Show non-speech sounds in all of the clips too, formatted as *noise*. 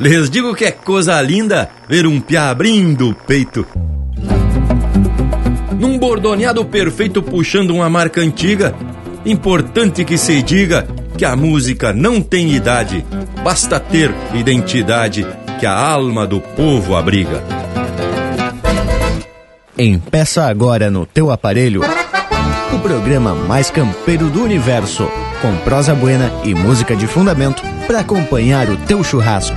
Les digo que é coisa linda ver um piá abrindo o peito. Num bordoneado perfeito puxando uma marca antiga, importante que se diga que a música não tem idade, basta ter identidade que a alma do povo abriga. Empeça agora no teu aparelho o programa mais campeiro do universo, com prosa buena e música de fundamento para acompanhar o teu churrasco.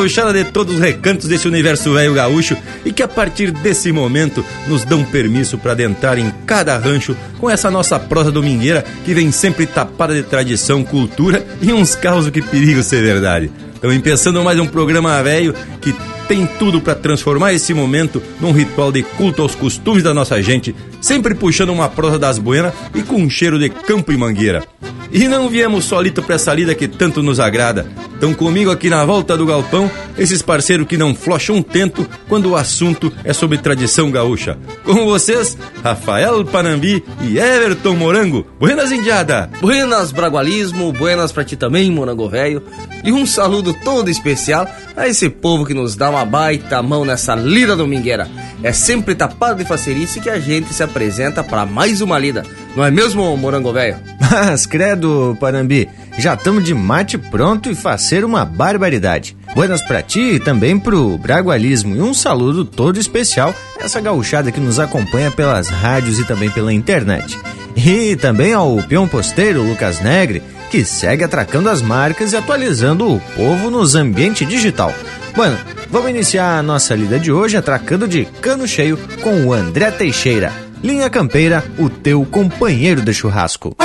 Buenas gauchadas de todos os recantos desse universo velho gaúcho e que a partir desse momento nos dão permisso para adentrar em cada rancho com essa nossa prosa domingueira que vem sempre tapada de tradição, cultura e uns causos que perigo ser verdade. Estamos pensando mais um programa velho que tem tudo para transformar esse momento num ritual de culto aos costumes da nossa gente, sempre puxando uma prosa das buenas e com um cheiro de campo e mangueira. E não viemos solito pra essa lida que tanto nos agrada. Estão comigo aqui na volta do galpão, esses parceiros que não flocham um tento quando o assunto é sobre tradição gaúcha. Com vocês, Rafael Panambi e Everton Morango. Buenas, Indiada! Buenas, Bragualismo, buenas pra ti também, Morango Velho. E um saludo todo especial a esse povo que nos dá uma baita mão nessa lida domingueira. é sempre tapado de facerice que a gente se apresenta para mais uma lida. Não é mesmo, Morango Velho? *laughs* Mas, credo, Parambi, já estamos de mate pronto e fazer uma barbaridade. Buenas pra ti e também pro Bragualismo e um saludo todo especial a essa gauchada que nos acompanha pelas rádios e também pela internet. E também ao peão posteiro Lucas Negre, que segue atracando as marcas e atualizando o povo nos ambiente digital. Mano, vamos iniciar a nossa lida de hoje atracando de cano cheio com o André Teixeira. Linha Campeira, o teu companheiro de churrasco.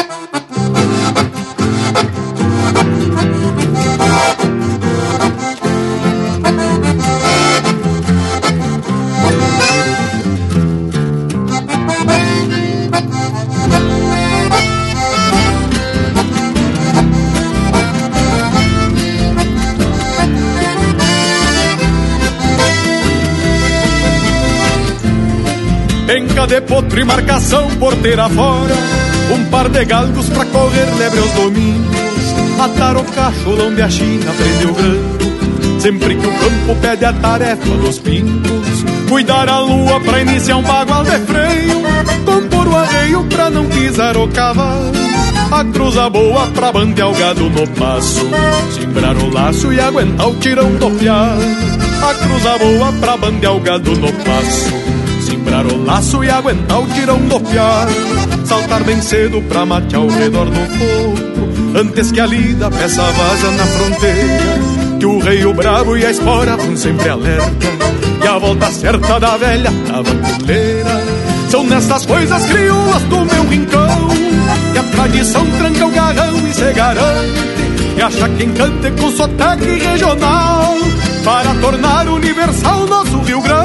De potro e marcação porteira fora Um par de galgos pra correr lebre aos domingos Atar o cacholão de a China prendeu grando Sempre que o campo pede a tarefa dos pingos Cuidar a lua pra iniciar um bagual de freio Compor o arreio pra não pisar o cavalo a cruza boa pra bandear o gado no passo Simbrar o laço e aguentar o tirão do piar A cruza boa pra bandear o gado no passo Segurar o laço e aguentar o tirão do piar. Saltar bem cedo pra matear ao redor do fogo Antes que a lida peça vaza na fronteira. Que o rei, o bravo e a espora vão sempre alerta. E a volta certa da velha tabaculeira São nessas coisas crioulas do meu rincão Que a tradição tranca o garrão e se garante. E acha quem cante com sotaque regional para tornar universal nosso Rio Grande.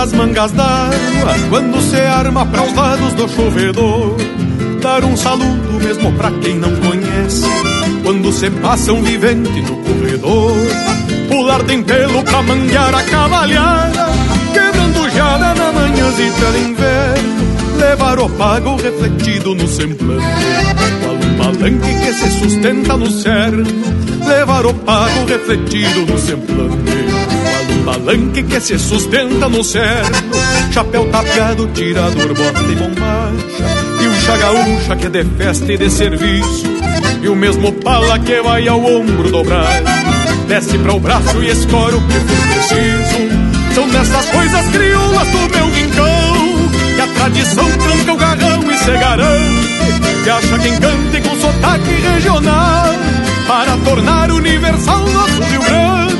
Das mangas d'água Quando se arma para os lados do chovedor Dar um saludo mesmo pra quem não conhece Quando se passa um vivente no corredor. Pular de pelo pra manguear a cavalhada Quebrando jada na manhãzita de inverno. Levar o pago refletido no semblante Qual um palanque que se sustenta no cerno Levar o pago refletido no semblante palanque que se sustenta no cerno, chapéu tapeado, tirador, bota e bombacha, e um chagaúcha que é de festa e de serviço, e o mesmo pala que vai ao ombro dobrar, desce para o braço e escora o que for preciso. São nessas coisas crioulas do meu rincão, que a tradição tranca o garrão e se garante, que acha quem cante com sotaque regional, para tornar universal nosso Rio Grande.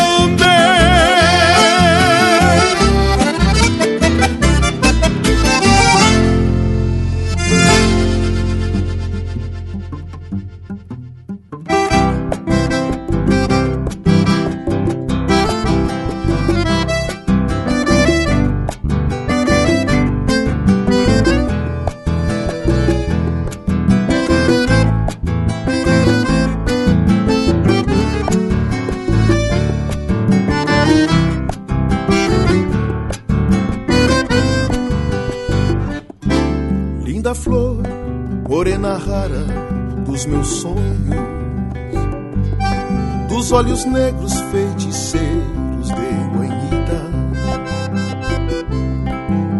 olhos negros feiticeiros de manhita.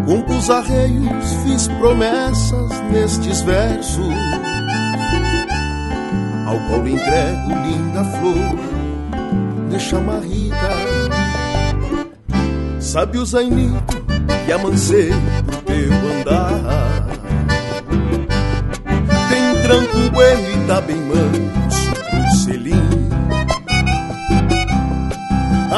Com os arreios fiz promessas nestes versos ao qual entrego linda flor de chamarrita. Sabe o zainito que amancei pro teu andar. Tem tranco bueno e tá bem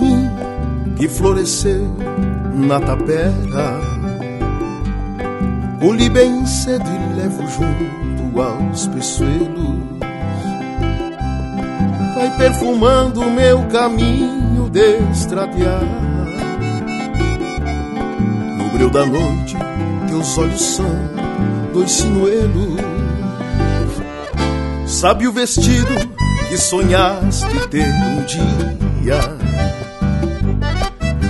Jasmim que floresceu na tapera? Colhi bem cedo e levo junto aos peçoelos. Vai perfumando o meu caminho de estradear. No breu da noite, teus olhos são dois sinuelos. Sabe o vestido que sonhaste ter um dia?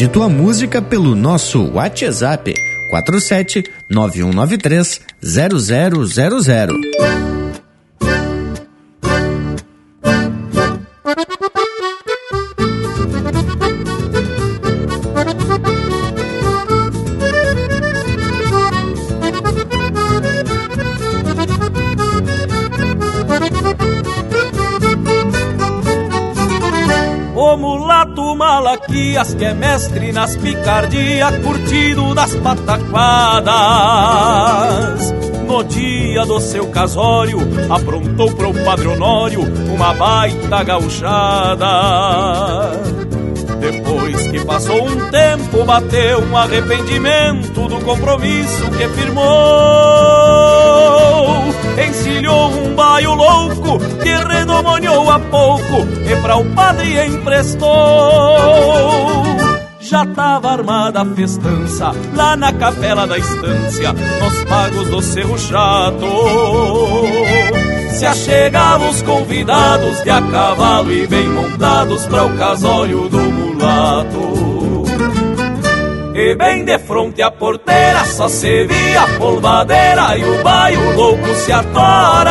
Pede tua música pelo nosso WhatsApp 47 9193 0000. O mulato Malaquias, que é nas picardias, curtido das pataquadas. No dia do seu casório, aprontou pro Padre Honório uma baita gauchada. Depois que passou um tempo, bateu um arrependimento do compromisso que firmou. Encilhou um baio louco que redomoniou a pouco e pra o padre emprestou. Já tava armada a festança lá na capela da estância, nos pagos do Cerro Chato. se achegavam os convidados de a cavalo e bem montados para o casório do mulato. E bem de fronte à porteira só se via a polvadeira e o baio louco se atora.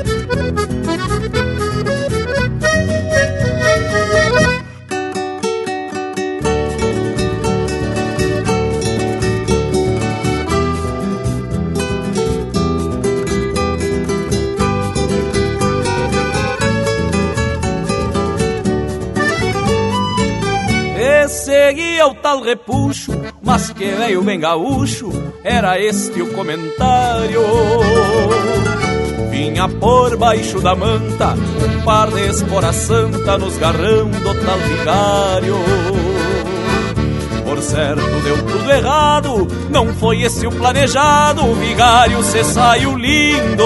Seguia o tal repuxo, mas que veio bem gaúcho, era este o comentário. Vinha por baixo da manta, um par de espora santa nos garrão do tal vigário. Por certo deu tudo errado, não foi esse o planejado, o vigário se saiu lindo.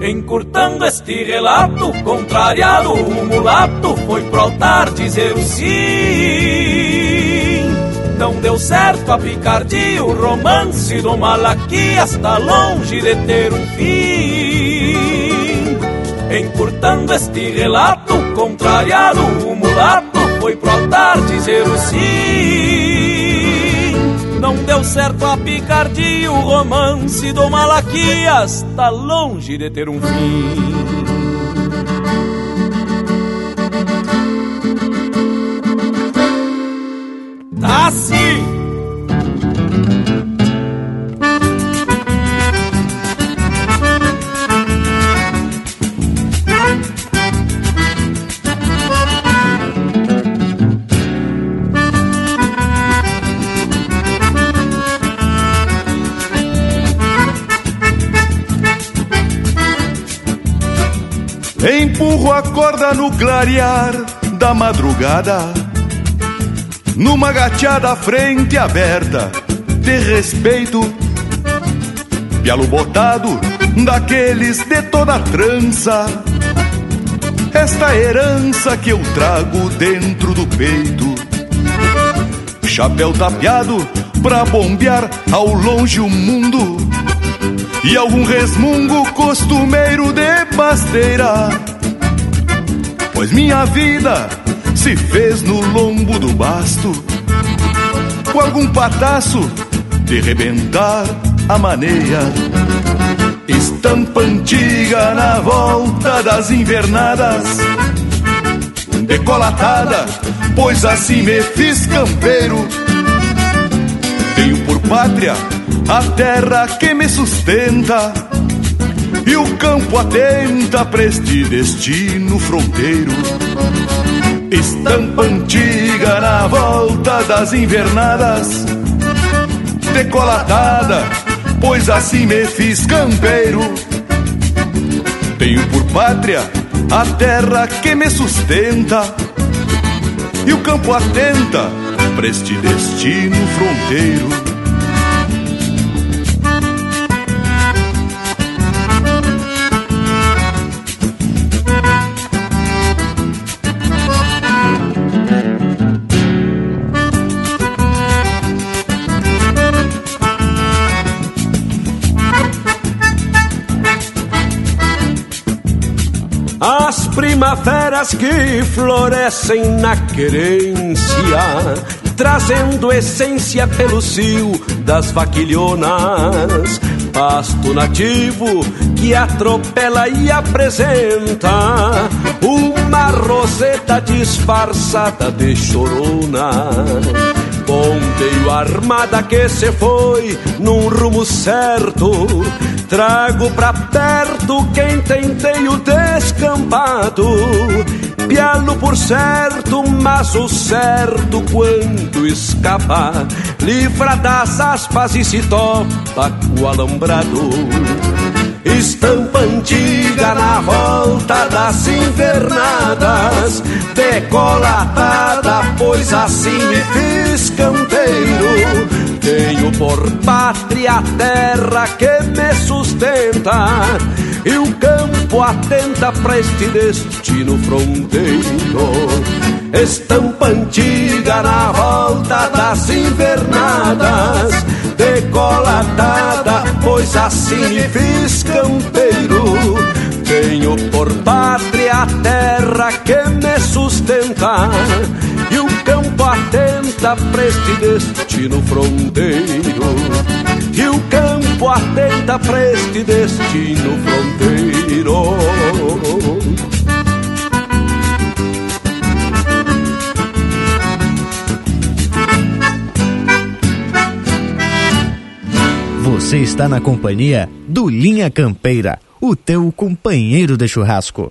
Encurtando este relato, contrariado, o mulato foi pro altar dizer o sim. Não deu certo a picardia, o romance do Malaquias está longe de ter um fim. Encurtando este relato, contrariado, o mulato foi pro altar dizer o sim. Não deu certo a picardia, o romance do Malaquias tá longe de ter um fim. Tá sim! Empurro a corda no clarear da madrugada Numa gateada frente aberta de respeito Pialo botado daqueles de toda trança Esta herança que eu trago dentro do peito Chapéu tapeado pra bombear ao longe o mundo e algum resmungo costumeiro de pasteira. Pois minha vida se fez no lombo do basto, com algum pataço de rebentar a maneia. Estampa antiga na volta das invernadas, decolatada, pois assim me fiz campeiro. Tenho por pátria a terra que me sustenta e o campo atenta para este destino fronteiro. Estampa antiga na volta das invernadas, decolatada, pois assim me fiz campeiro. Tenho por pátria a terra que me sustenta e o campo atenta para este destino fronteiro. Primaveras que florescem na querência, trazendo essência pelo cio das vaquilhonas. Pasto nativo que atropela e apresenta uma roseta disfarçada de chorona Ponteio armada que se foi num rumo certo. Trago pra perto quem tentei o descampado. Pialo por certo, mas o certo quando escapa, livra das aspas e se topa com o alambrado. Estampa antiga na volta das invernadas, decolatada, pois assim me fiz campeiro. Tenho por pátria a terra que me sustenta e o campo atenta para este destino fronteiro. Estampa antiga na volta das invernadas, decolatada, pois assim me fiz campeiro. Tenho por pátria a terra que me sustenta campo atenta para este destino fronteiro. E o campo atenta para este destino fronteiro. Você está na companhia do Linha Campeira, o teu companheiro de churrasco.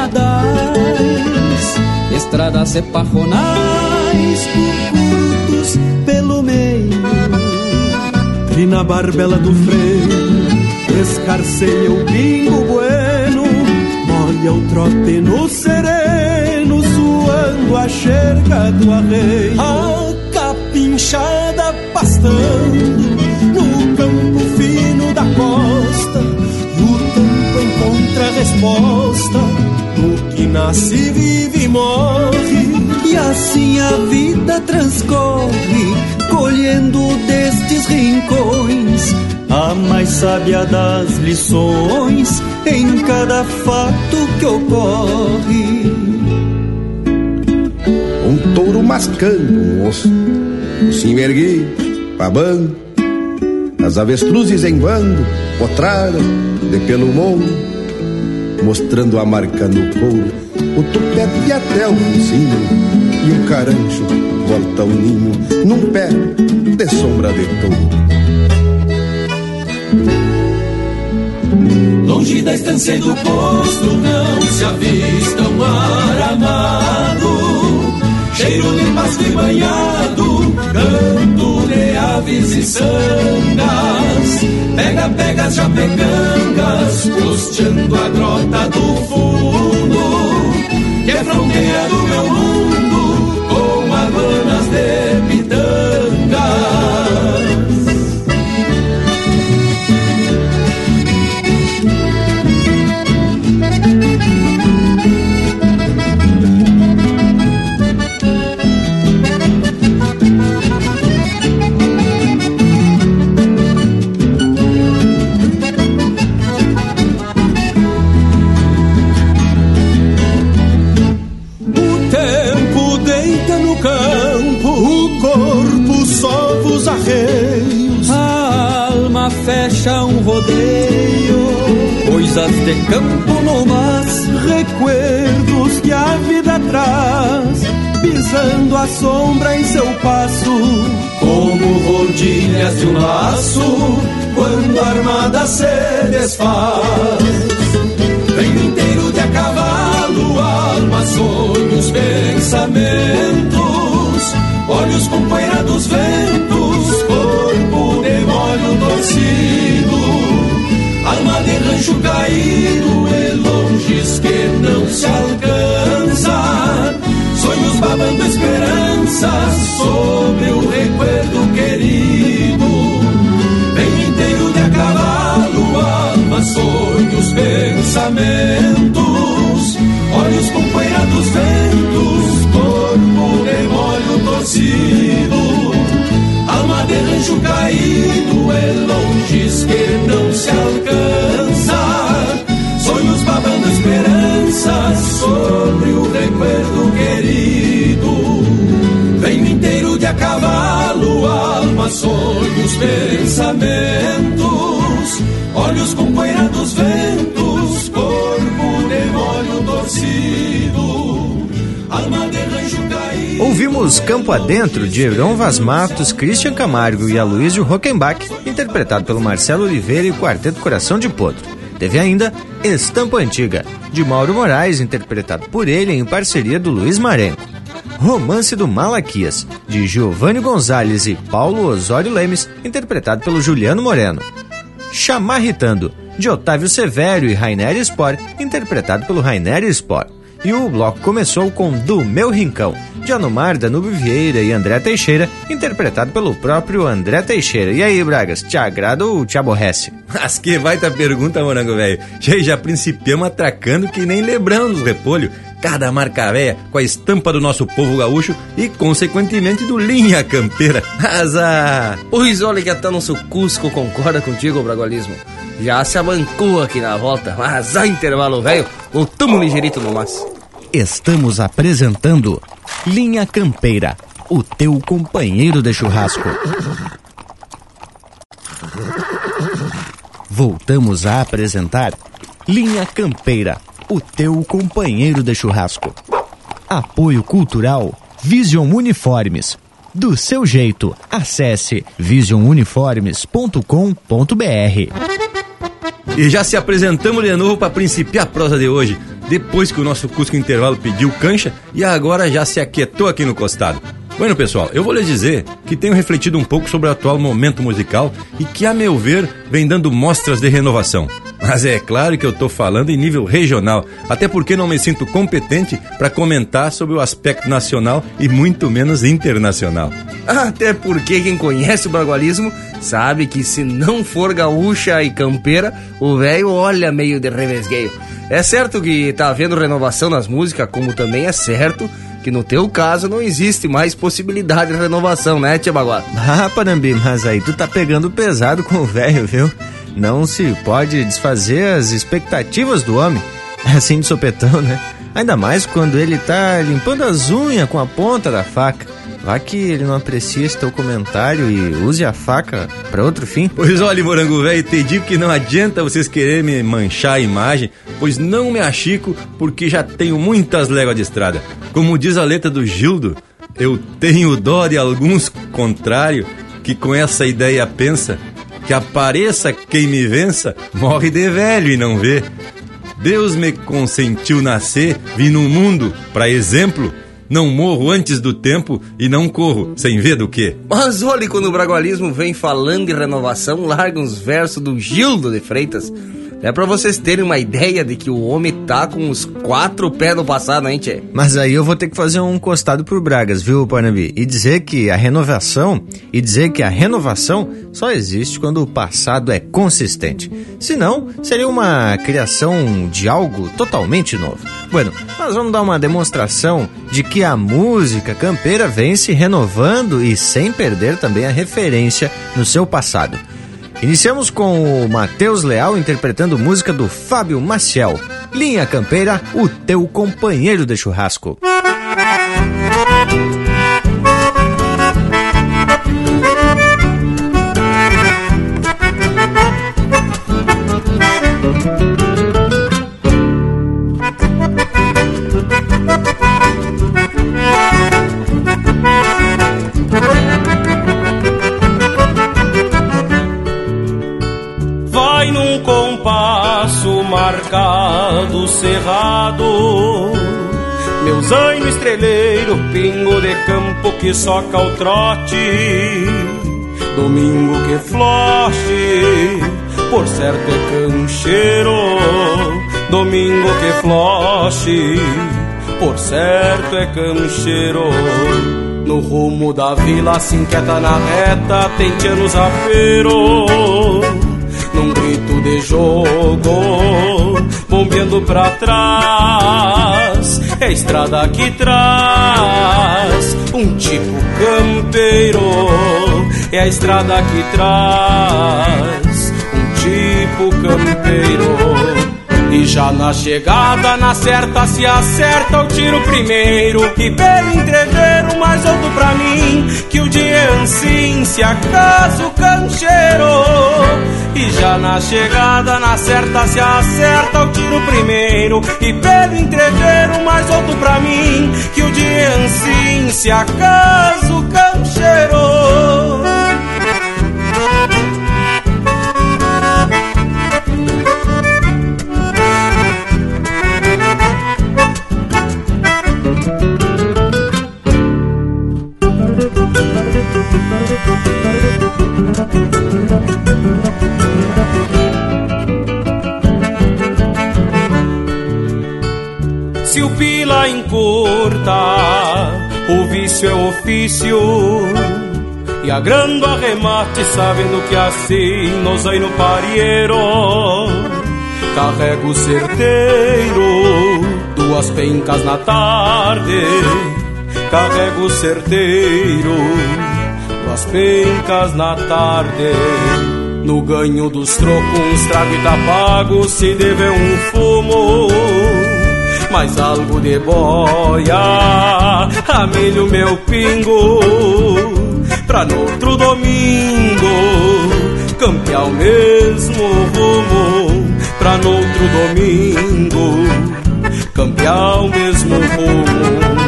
estradas e parronais, curtos pelo meio. E na barbela do freio, escarceia o pingo bueno, molha o trote no sereno, suando a xerga do arreio. A capinchada pastando no campo fino da costa, encontra resposta no que nasce, vive e morre. E assim a vida transcorre, colhendo destes rincões a mais sábia das lições em cada fato que ocorre. Um touro mascando um osso, o sim erguei, babando, as avestruzes em bando, potrada de pelo mundo mostrando a marca no couro, o tupete até o focinho, e o carancho volta ao ninho, num pé de sombra de touro. Longe da estância e do posto não se avista um aramado, cheiro de pasto e banhado, canto de aves e sangas, pega, pega as japecangas, costeando a grota do fundo, é fronteira do meu rodeio, coisas de campo no mas, Recuerdos que a vida traz, pisando a sombra em seu passo. como rodilhas de um laço, quando a armada se desfaz. Vem inteiro de a cavalo, alma, sonhos, pensamentos, olhos com poeira dos ventos, corpo torcido, alma de rancho caído e longes que não se alcança, sonhos babando esperanças sobre o recuerdo querido, vem inteiro de a cavalo, alma, sonhos, pensamentos, olhos com poeira dos ventos, corpo de molho torcido. Alma de caído é longes que não se alcança. Pensamentos. Olhos com poeira dos ventos, corpo de molho torcido. Alma de rancho caído. Ouvimos Campo Adentro de Heron Vaz Matos, Christian Camargo e Aloysio Rockenbach, interpretado pelo Marcelo Oliveira e Quarteto Coração de Potro. Teve ainda Estampa Antiga, de Mauro Moraes, interpretado por ele em parceria do Luiz Marenco. Romance do Malaquias, de Giovanni Gonzalez e Paulo Osório Lemes, interpretado pelo Juliano Moreno. Chamarritando, de Otávio Severo e Rainer Spor, interpretado pelo Rainer Spor. E o bloco começou com Do Meu Rincão, de Anomar, Danube Vieira e André Teixeira, interpretado pelo próprio André Teixeira. E aí, Bragas, te agrada ou te aborrece? *laughs* Mas que baita pergunta, morango velho. Já, já principiamos atracando que nem lembrando dos repolho. Cada marca véia com a estampa do nosso povo gaúcho e, consequentemente, do linha campeira. Azar! Pois olha que até nosso Cusco concorda contigo, Bragualismo. Já se abancou aqui na volta, mas a intervalo velho, voltamos ligeirito no mas. Estamos apresentando Linha Campeira, o teu companheiro de churrasco. Voltamos a apresentar Linha Campeira, o teu companheiro de churrasco. Apoio Cultural Vision Uniformes. Do seu jeito, acesse visionuniformes.com.br. E já se apresentamos de novo para principiar a prosa de hoje, depois que o nosso Cusco Intervalo pediu cancha e agora já se aquietou aqui no costado. Bueno, pessoal, eu vou lhes dizer que tenho refletido um pouco sobre o atual momento musical e que, a meu ver, vem dando mostras de renovação. Mas é claro que eu estou falando em nível regional, até porque não me sinto competente para comentar sobre o aspecto nacional e muito menos internacional. Até porque quem conhece o bragualismo sabe que se não for gaúcha e campeira, o velho olha meio de revesgueio. É certo que tá havendo renovação nas músicas, como também é certo que no teu caso não existe mais possibilidade de renovação, né, Tia Baguá? Ah, Panambi, mas aí tu tá pegando pesado com o velho, viu? Não se pode desfazer as expectativas do homem. *laughs* Assim de sopetão, né? Ainda mais quando ele tá limpando as unhas com a ponta da faca. Vá que ele não aprecia esse teu comentário e use a faca para outro fim. Pois olha, morango velho, te digo que não adianta vocês quererem me manchar a imagem, pois não me achico porque já tenho muitas léguas de estrada. Como diz a letra do Gildo, eu tenho dó de alguns contrário que com essa ideia pensa que apareça quem me vença, morre de velho e não vê. Deus me consentiu nascer, vim no mundo, para exemplo, não morro antes do tempo e não corro sem ver do que. Mas olhe quando o bragualismo vem falando de renovação, larga uns versos do Gildo de Freitas. É pra vocês terem uma ideia de que o homem tá com os quatro pés no passado, hein, tchê? Mas aí eu vou ter que fazer um costado pro Bragas, viu, Parnabi? E dizer que a renovação, e dizer que a renovação só existe quando o passado é consistente. Senão, seria uma criação de algo totalmente novo. Bueno, nós vamos dar uma demonstração de que a música campeira vem se renovando e sem perder também a referência no seu passado. Iniciamos com o Matheus Leal interpretando música do Fábio Maciel. Linha Campeira, o teu companheiro de churrasco. Cerrado. Meu zaino estreleiro, pingo de campo que soca o trote. Domingo que floche por certo é cancheiro, domingo que floche, por certo é cancheiro. No rumo da vila se inquieta na reta, tem anos apero. Num grito de jogo, bombeando pra trás, é a estrada que traz um tipo campeiro. É a estrada que traz um tipo campeiro. E já na chegada, na certa se acerta o tiro primeiro. E pelo entreveiro mais outro pra mim Que o dia assim se acaso cancheiro. E já na chegada, na certa se acerta o tiro primeiro. E pelo entreveiro mais outro pra mim Que o dia assim se acaso cancheiro o vício é ofício. E agrando arremate, sabendo que assim nos aí no parieiro. Carrego certeiro, duas pencas na tarde. Carrego certeiro, duas pencas na tarde. No ganho dos trocos, trago e pago, se deve um fumo mais algo de boia, amelho meu pingo, pra outro domingo. Campear o mesmo rumo, pra outro domingo. Campear o mesmo rumo.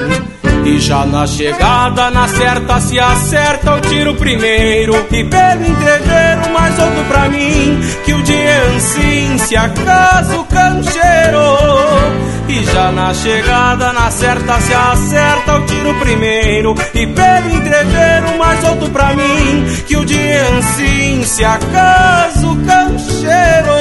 E já na chegada, na certa se acerta o tiro primeiro. E pelo entreveiro mais outro pra mim. Que o dia assim se acaso cancheiro. E já na chegada, na certa se acerta o tiro primeiro. E pelo entreveiro mais outro pra mim. Que o dia assim se acaso cancheiro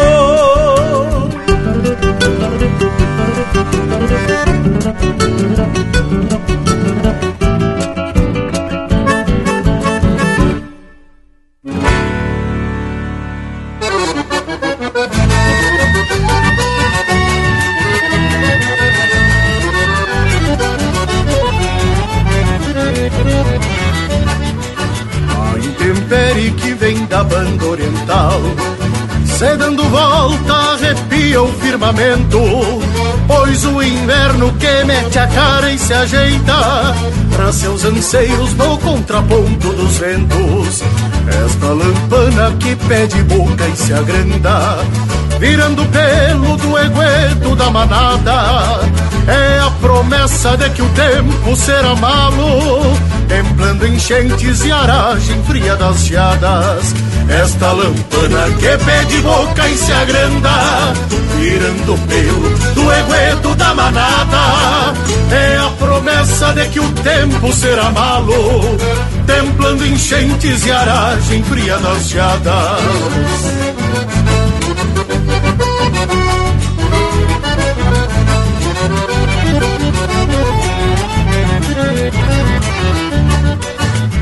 Pois o inverno que mete a cara e se ajeita Pra seus anseios no contraponto dos ventos. Esta lampana que pede boca e se agranda Virando pelo do egueto da manada É a promessa de que o tempo será malo Templando enchentes e aragem fria das geadas. Esta lampana que pede boca e se agranda Virando pelo do egueto da manada. É a promessa de que o tempo será malo Templando enchentes e aragem fria das geadas.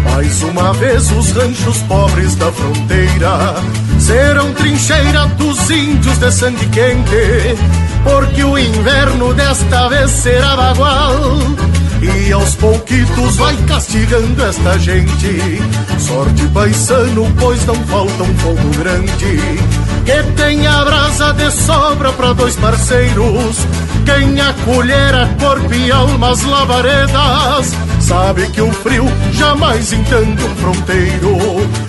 Mais uma vez os ranchos pobres da fronteira serão trincheira dos índios de sangue quente, porque o inverno desta vez será bagual. E aos pouquitos vai castigando esta gente. Sorte paisano, pois não falta um fogo grande. Que tenha brasa de sobra para dois parceiros. Quem acolher a corpo e alma as lavaredas Sabe que o frio jamais entende um fronteiro.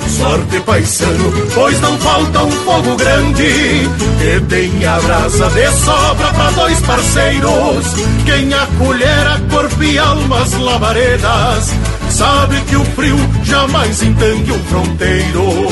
Sorte paisano, pois não falta um fogo grande Que tenha brasa de sobra para dois parceiros. Quem acolher a corpo e alma as lavaredas Sabe que o frio jamais entende um fronteiro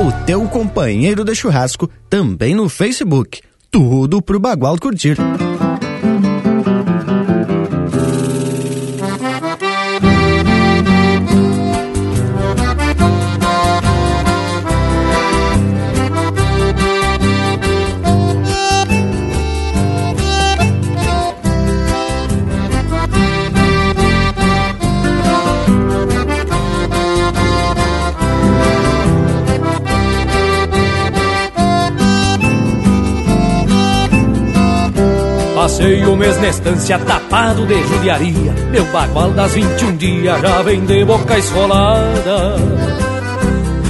O teu companheiro de churrasco também no Facebook. Tudo pro Bagual curtir. Passei o mês na estância tapado de judiaria. Meu bagual das 21 dias já vem de boca esfolada.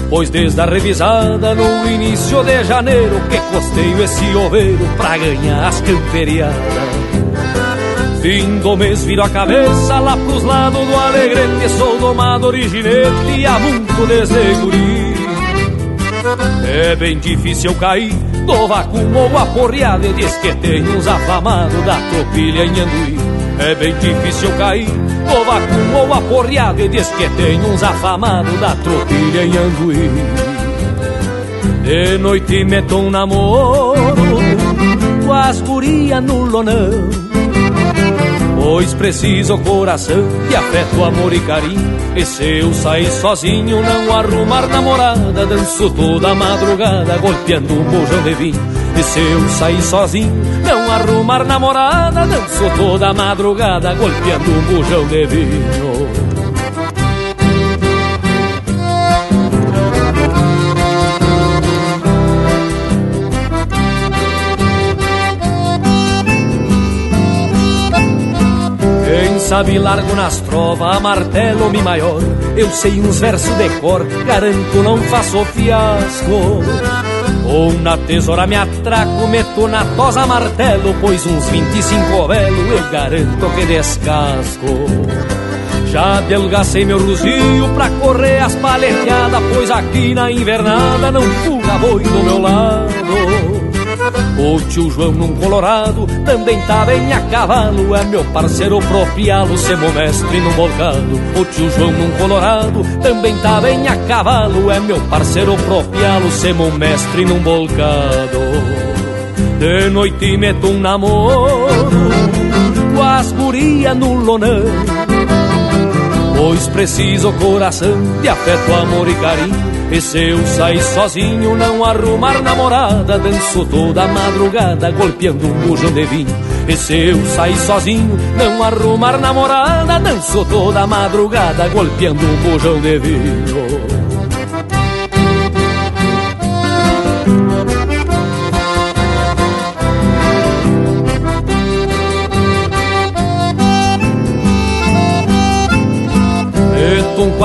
Pois desde a revisada no início de janeiro Que costeio esse oveiro pra ganhar as camperiadas. Fim do mês viro a cabeça lá pros lados do Alegrete Sou domado originete e há muito desde guri É bem difícil cair do vacum ou aporreado E diz que tem uns afamados da tropilha em Anduí. É bem difícil cair do vacum ou aporreado E diz que tem uns afamados da tropilha em Anduí. De noite meto um namoro Com as gurias no lonão Pois preciso coração de afeto, amor e carinho. E se eu sair sozinho não arrumar namorada. Danço toda madrugada golpeando um bojão de vinho. E se eu sair sozinho não arrumar namorada. Danço toda madrugada golpeando um bojão de vinho sabe largo nas trovas, a martelo mi maior. Eu sei uns versos de cor, garanto não faço fiasco. Ou na tesoura me atraco, meto na tosa martelo, pois uns 25 velo eu garanto que descasco. Já adelgacei meu ruzio pra correr as paleteadas, pois aqui na invernada não fuga boi do meu lado. O tio João num colorado também tá bem a cavalo É meu parceiro propialo, semo mestre num bolcado O tio João num colorado também tá bem a cavalo É meu parceiro propialo, semo mestre num bolcado De noite meto um namoro Com as gurias no lonão Pois preciso coração de afeto, amor e carinho e se eu sair sozinho, não arrumar namorada, danço toda madrugada, golpeando um bujão de vinho. E se eu sair sozinho, não arrumar namorada, danço toda madrugada, golpeando um bujão de vinho.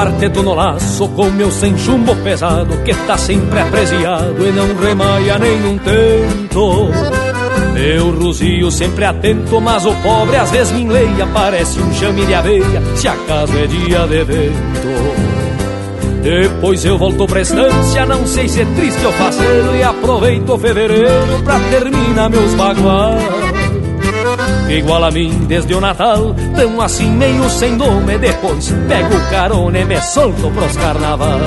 Quarteto no laço com meu sem chumbo pesado que tá sempre apreciado e não remaia nenhum tento. Meu ruzio sempre atento, mas o pobre às vezes me enleia, parece um chame de aveia, se acaso é dia de vento. Depois eu volto pra estância, não sei se é triste ou faceiro, e aproveito fevereiro pra terminar meus baguais igual a mim desde o Natal, tão assim meio sem nome. Depois pego carona e me solto pros carnaval.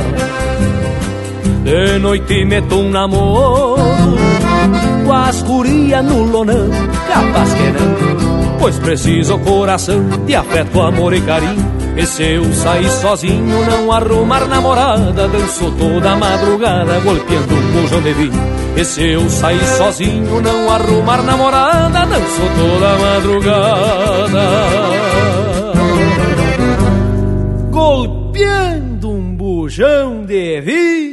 De noite meto um namoro com as gurias no lonão, capaz que não. Pois precisa o coração de afeto, amor e carinho E se eu sair sozinho, não arrumar namorada Danço toda madrugada, golpeando um bujão de vinho. E se eu sair sozinho, não arrumar namorada Danço toda madrugada. Golpeando um bujão de vinho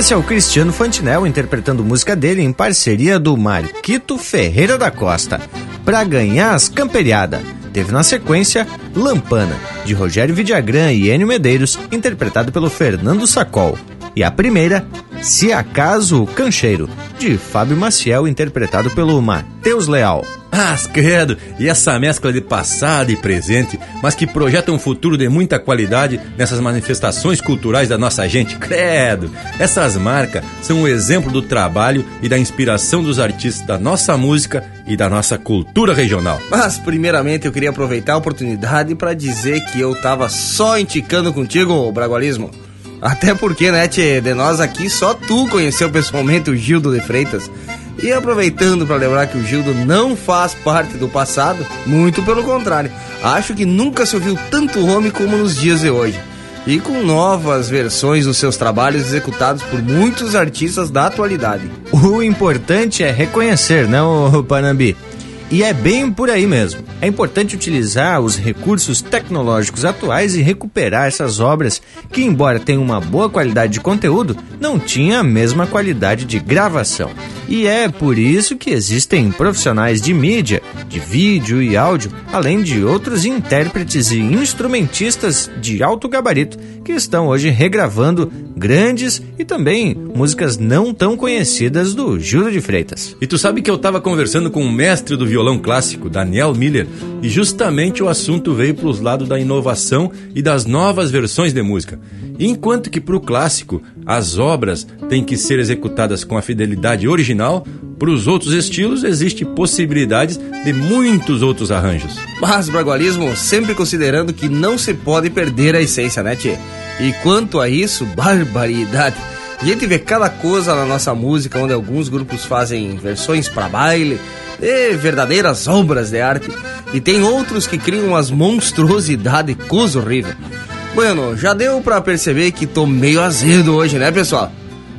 Esse é o Cristiano Fantinel interpretando música dele em parceria do Marquito Ferreira da Costa, Pra Ganhar as Camperiada. Teve na sequência Lampana, de Rogério Vidagrã e Enio Medeiros, interpretado pelo Fernando Sacol. E a primeira, Se Acaso o Cancheiro, de Fábio Maciel, interpretado pelo Matheus Leal. Ah, credo! E essa mescla de passado e presente, mas que projeta um futuro de muita qualidade nessas manifestações culturais da nossa gente, credo! Essas marcas são um exemplo do trabalho e da inspiração dos artistas da nossa música e da nossa cultura regional. Mas, primeiramente, eu queria aproveitar a oportunidade para dizer que eu tava só indicando contigo, Bragualismo. Até porque, né, tchê, de nós aqui, só tu conheceu pessoalmente o Gildo de Freitas. E aproveitando para lembrar que o Gildo não faz parte do passado, muito pelo contrário. Acho que nunca se ouviu tanto homem como nos dias de hoje. E com novas versões dos seus trabalhos executados por muitos artistas da atualidade. O importante é reconhecer, não, Panambi? E é bem por aí mesmo. É importante utilizar os recursos tecnológicos atuais e recuperar essas obras que, embora tenham uma boa qualidade de conteúdo, não tinham a mesma qualidade de gravação. E é por isso que existem profissionais de mídia, de vídeo e áudio, além de outros intérpretes e instrumentistas de alto gabarito que estão hoje regravando grandes e também músicas não tão conhecidas do Júlio de Freitas. E tu sabe que eu estava conversando com o mestre do violão clássico, Daniel Miller, e justamente o assunto veio para os lados da inovação e das novas versões de música. Enquanto que para o clássico, as obras têm que ser executadas com a fidelidade original, para os outros estilos existe possibilidades de muitos outros arranjos. Mas, Bragualismo, sempre considerando que não se pode perder a essência, né, tchê? E quanto a isso, barbaridade. A gente vê cada coisa na nossa música, onde alguns grupos fazem versões para baile, de verdadeiras obras de arte, e tem outros que criam umas monstruosidades, coisa horrível. Bueno, já deu para perceber que tô meio azedo hoje, né, pessoal?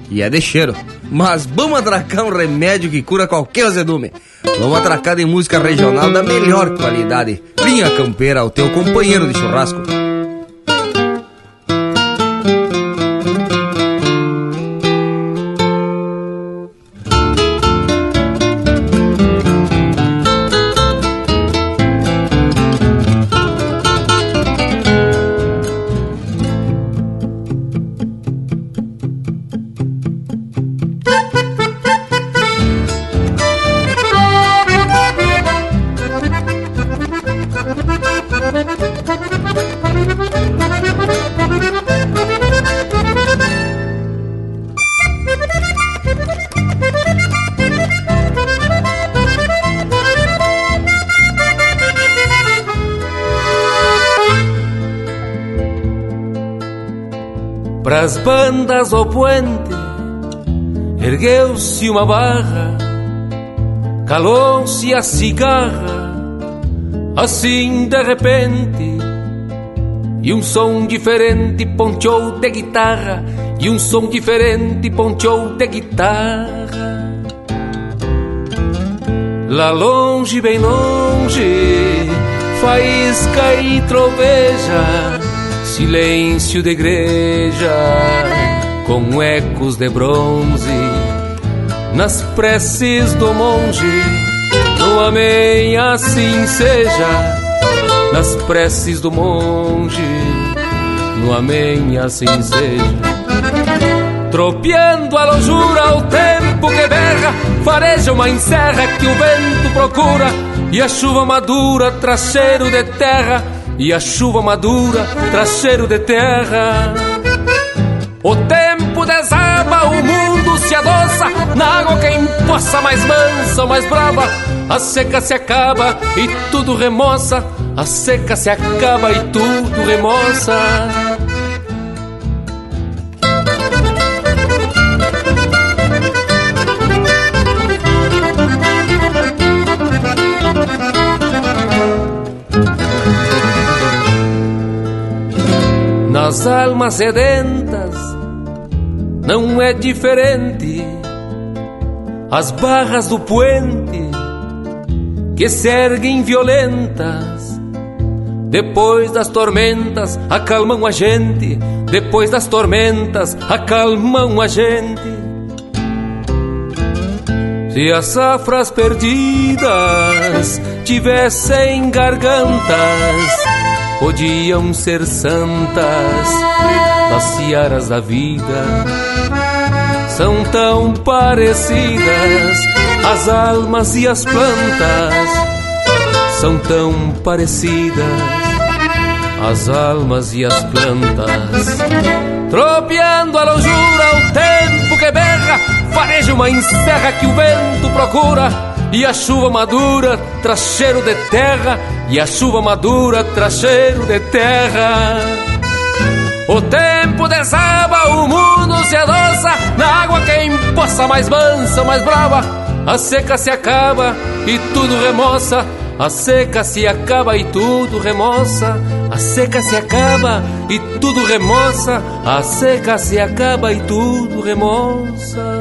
E é de cheiro. Mas vamos atracar um remédio que cura qualquer azedume. Vamos atracar de música regional da melhor qualidade. Linha Campeira, o teu companheiro de churrasco. Ergueu-se uma barra, calou-se a cigarra, assim de repente, e um som diferente ponteou de guitarra, e um som diferente ponteou de guitarra. Lá longe, bem longe, faísca e troveja silêncio de igreja com ecos de bronze nas preces do monge no amém assim seja nas preces do monge no amém assim seja Tropeando a lojura o tempo que berra Fareja uma encerra que o vento procura E a chuva madura traz cheiro de terra e a chuva madura traz cheiro de terra. O tempo desaba, o mundo se adoça Na água quem poça mais mansa ou mais brava A seca se acaba e tudo remoça A seca se acaba e tudo remoça Nas almas sedentas não é diferente. As barras do puente que se erguem violentas. Depois das tormentas acalmam a gente. Depois das tormentas acalmam a gente. Se as safras perdidas tivessem gargantas podiam ser santas das searas da vida. São tão parecidas as almas e as plantas, são tão parecidas as almas e as plantas. Tropeando a lonjura, o tempo que berra, fareja uma encerra que o vento procura e a chuva madura traz cheiro de terra, e a chuva madura traz cheiro de terra. O tempo desaba, o mundo na água quem poça mais mansa, mais brava. A seca se acaba e tudo remoça, a seca se acaba e tudo remoça. A seca se acaba e tudo remoça, a seca se acaba e tudo remoça.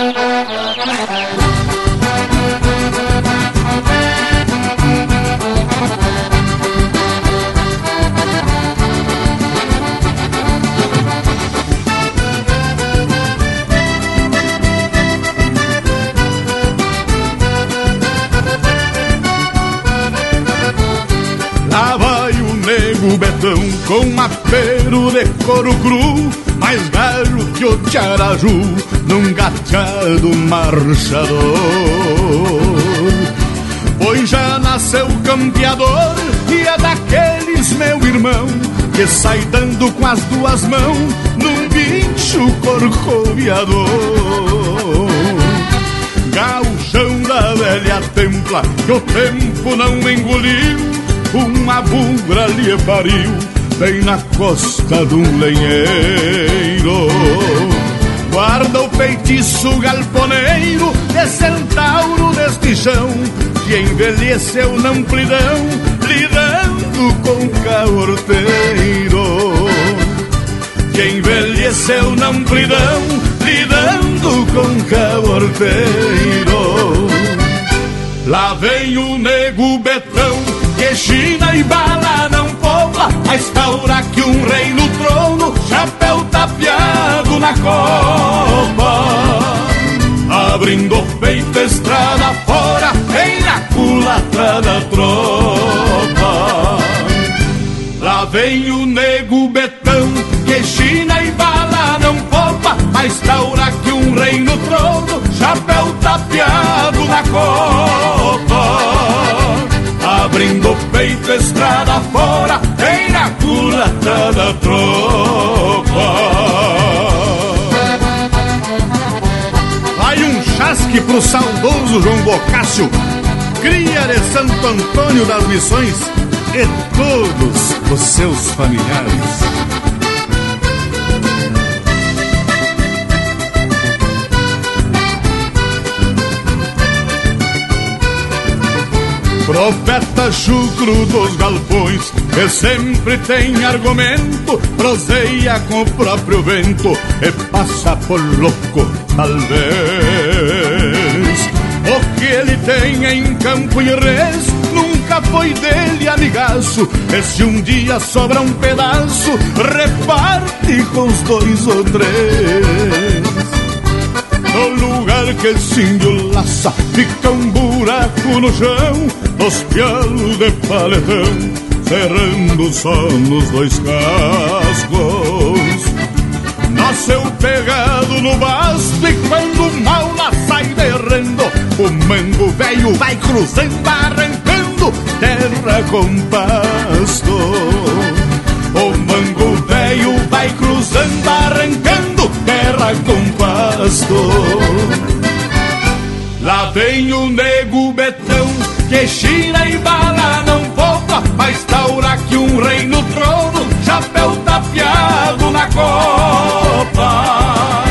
Apero de couro cru, mais velho que o Tiaraju, num gateado marchador. Pois já nasceu campeador e é daqueles, meu irmão, que sai dando com as duas mãos num bicho corcoviador. Gauchão da velha templa, que o tempo não engoliu uma bugra lhe pariu bem na costa de um lenheiro. Guarda o feitiço galponeiro de centauro deste chão que envelheceu na amplidão, lidando com caorteiro. Que envelheceu na amplidão, lidando com caorteiro. Lá vem o nego betão que China e bala não a estaura que um rei no trono, chapéu tapeado na copa. Abrindo o peito, estrada fora, vem na culatra da tropa. Lá vem o nego betão, que China e bala não poupa, a estaura que um rei no trono, chapéu tapeado na copa abrindo o peito estrada fora, tem na culata da tropa. Vai um chasque pro saudoso João Bocácio, cria de Santo Antônio das Missões e todos os seus familiares. Profeta chucro dos galpões, que sempre tem argumento, proseia com o próprio vento e passa por louco, talvez. O que ele tem em campo e res nunca foi dele, amigaço. E se um dia sobra um pedaço, reparte com os dois ou três. No lugar que se laça Fica um buraco no chão Nos pialos de paletão errando só nos dois cascos. Nasceu pegado no basto e quando mal lá sai derrando, o mango velho vai cruzando, arrancando terra com pasto. O mango velho vai cruzando, arrancando terra com pasto. Lá vem o nego betão que gira e bala não poupa, mas taura que um rei no trono, chapéu tapeado na copa.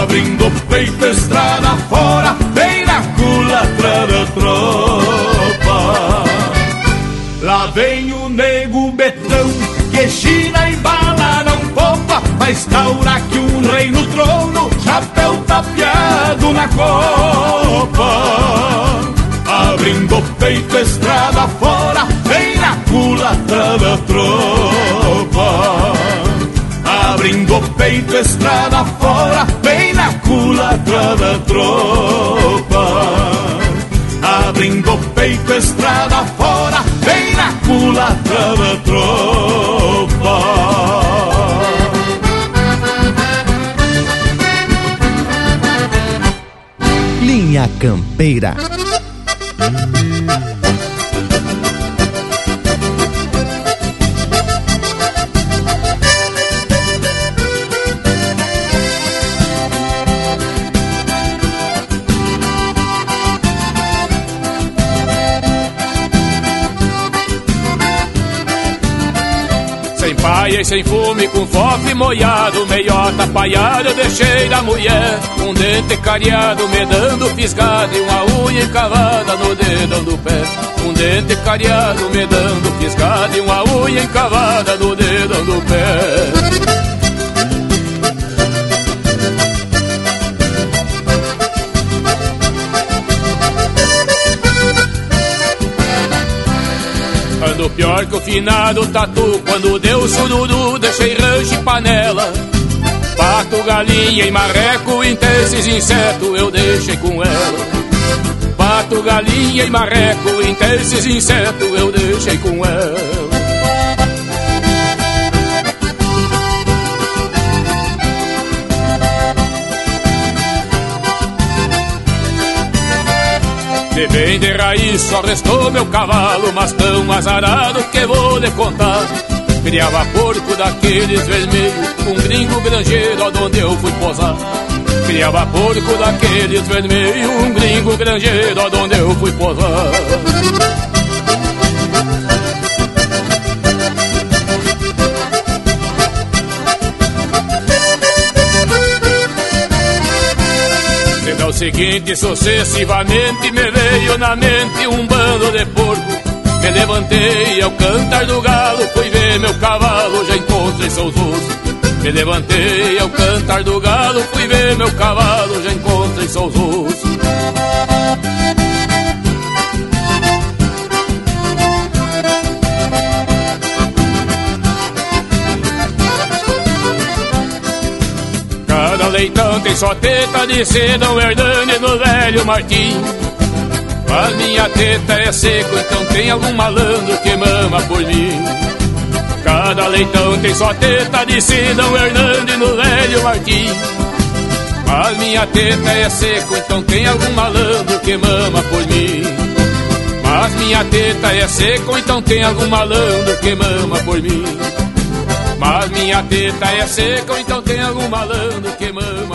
Abrindo o peito, estrada fora, bem na culatra da tropa. Lá vem o nego betão que gira e bala não poupa, mas taura que um rei no trono, chapéu tapeado na copa. Abrindo peito, estrada fora, vem na culatra da tropa. Abrindo o peito, estrada fora, vem na culatra da tropa. Abrindo o peito, estrada fora, vem na culatra da tropa. Linha Campeira. E sem fume, com fofe molhado, meiota eu deixei da mulher. Um dente cariado, me dando e uma unha encavada no dedão do pé. Um dente cariado, me dando e uma unha encavada no dedão do pé. Pior que o finado tatu Quando deu sururu, deixei rancho e panela. Pato, galinha e marreco Interesses inseto eu deixei com ela. Pato, galinha e marreco Interesses inseto eu deixei com ela De bem de raiz só restou meu cavalo, mas tão azarado que vou lhe contar. Criava porco daqueles vermelhos, um gringo granjeiro onde eu fui posar. Criava porco daqueles vermelhos, um gringo granjeiro onde eu fui posar. Seguinte, sucessivamente me veio na mente um bando de porco. Me levantei ao cantar do galo, fui ver meu cavalo, já encontrei seus ossos. Me levantei ao cantar do galo, fui ver meu cavalo, já encontrei seus ossos. Tem só teta de Sedão Hernani no velho Martim. A minha teta é seco, então tem algum malandro que mama por mim. Cada leitão tem só teta de Sidão Hernandes no velho Martim. A minha teta é seco, então tem algum malandro que mama por mim. Mas minha teta é seco, então tem algum malandro que mama por mim. Mas minha teta é seca, então tem algum malandro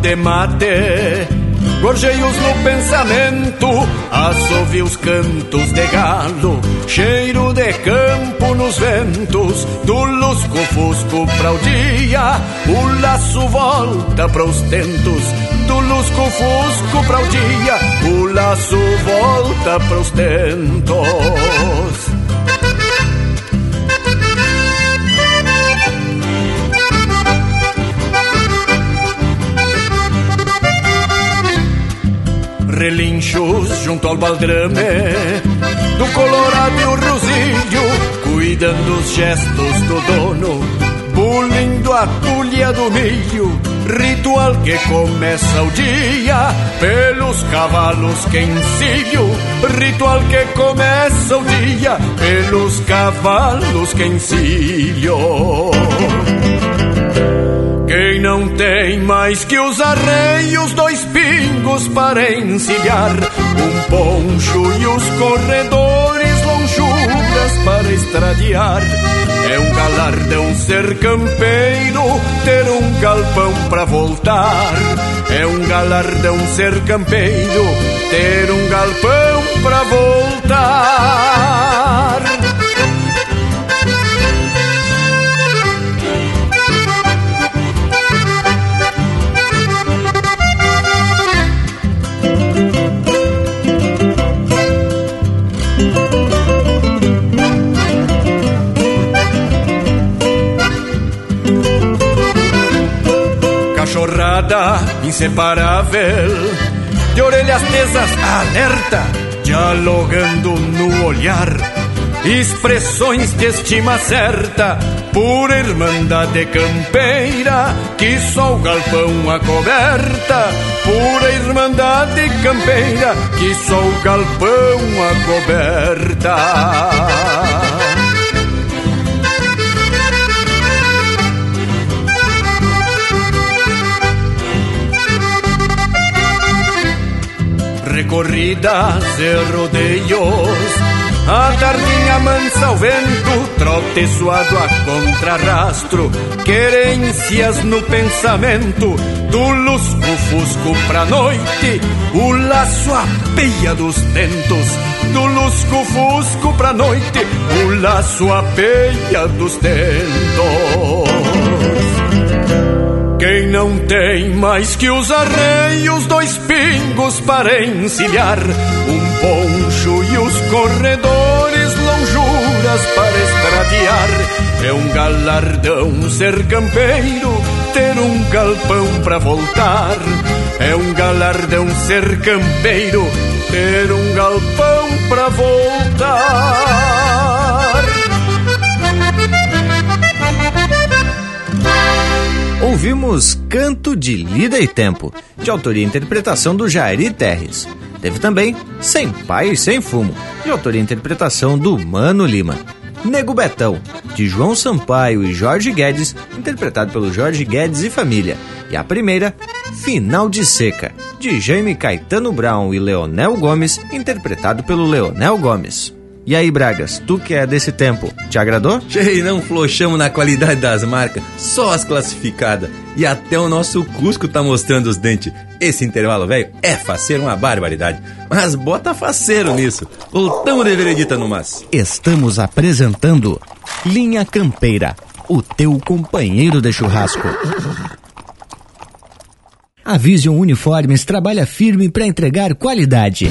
De mate. Gorjeios no pensamento Assovia os cantos de galo. Cheiro de campo nos ventos Do lusco-fusco pra o dia. O laço volta para os tentos Do lusco-fusco pra o dia. O laço volta para os tentos ranchos junto ao baldrame Do colorado e o rosilho Cuidando os gestos do dono Pulindo a tulha do milho Ritual que começa o dia Pelos cavalos que encilho Ritual que começa o dia Pelos cavalos que encilho quem não tem mais que os arreios, dois pingos para encilhar, um poncho e os corredores, lonjuras para estradear. É um galardão ser campeiro, ter um galpão para voltar. É um galardão ser campeiro, ter um galpão para voltar. Cachorrada inseparável, de orelhas tesas alerta, dialogando no olhar, expressões de estima certa, pura irmandade campeira, que só o galpão acoberta, pura irmandade campeira, que só o galpão acoberta. Recorridas e rodeios. A tardinha mansa ao vento, trote suado a contrarrastro, querências no pensamento, do lusco-fusco pra noite, o laço a peia dos tentos, do lusco-fusco pra noite, o laço a peia dos tentos. Quem não tem mais que os arreios, dois pingos para encilhar, um poncho e os corredores, lonjuras para estradear. É um galardão ser campeiro, ter um galpão para voltar. É um galardão ser campeiro, ter um galpão para voltar. Ouvimos Canto de Lida e Tempo, de autoria e interpretação do Jairi Terres. Teve também Sem Pai e Sem Fumo, de autoria e interpretação do Mano Lima. Nego Betão, de João Sampaio e Jorge Guedes, interpretado pelo Jorge Guedes e família. E a primeira, Final de Seca, de Jaime Caetano Brown e Leonel Gomes, interpretado pelo Leonel Gomes. E aí, Bragas, tu que é desse tempo, te agradou? Cheio, não flochamos na qualidade das marcas, só as classificadas. E até o nosso Cusco tá mostrando os dentes. Esse intervalo, velho, é faceiro uma barbaridade. Mas bota faceiro nisso. Voltamos de veredita no mas. Estamos apresentando Linha Campeira, o teu companheiro de churrasco. A Vision Uniformes trabalha firme para entregar qualidade.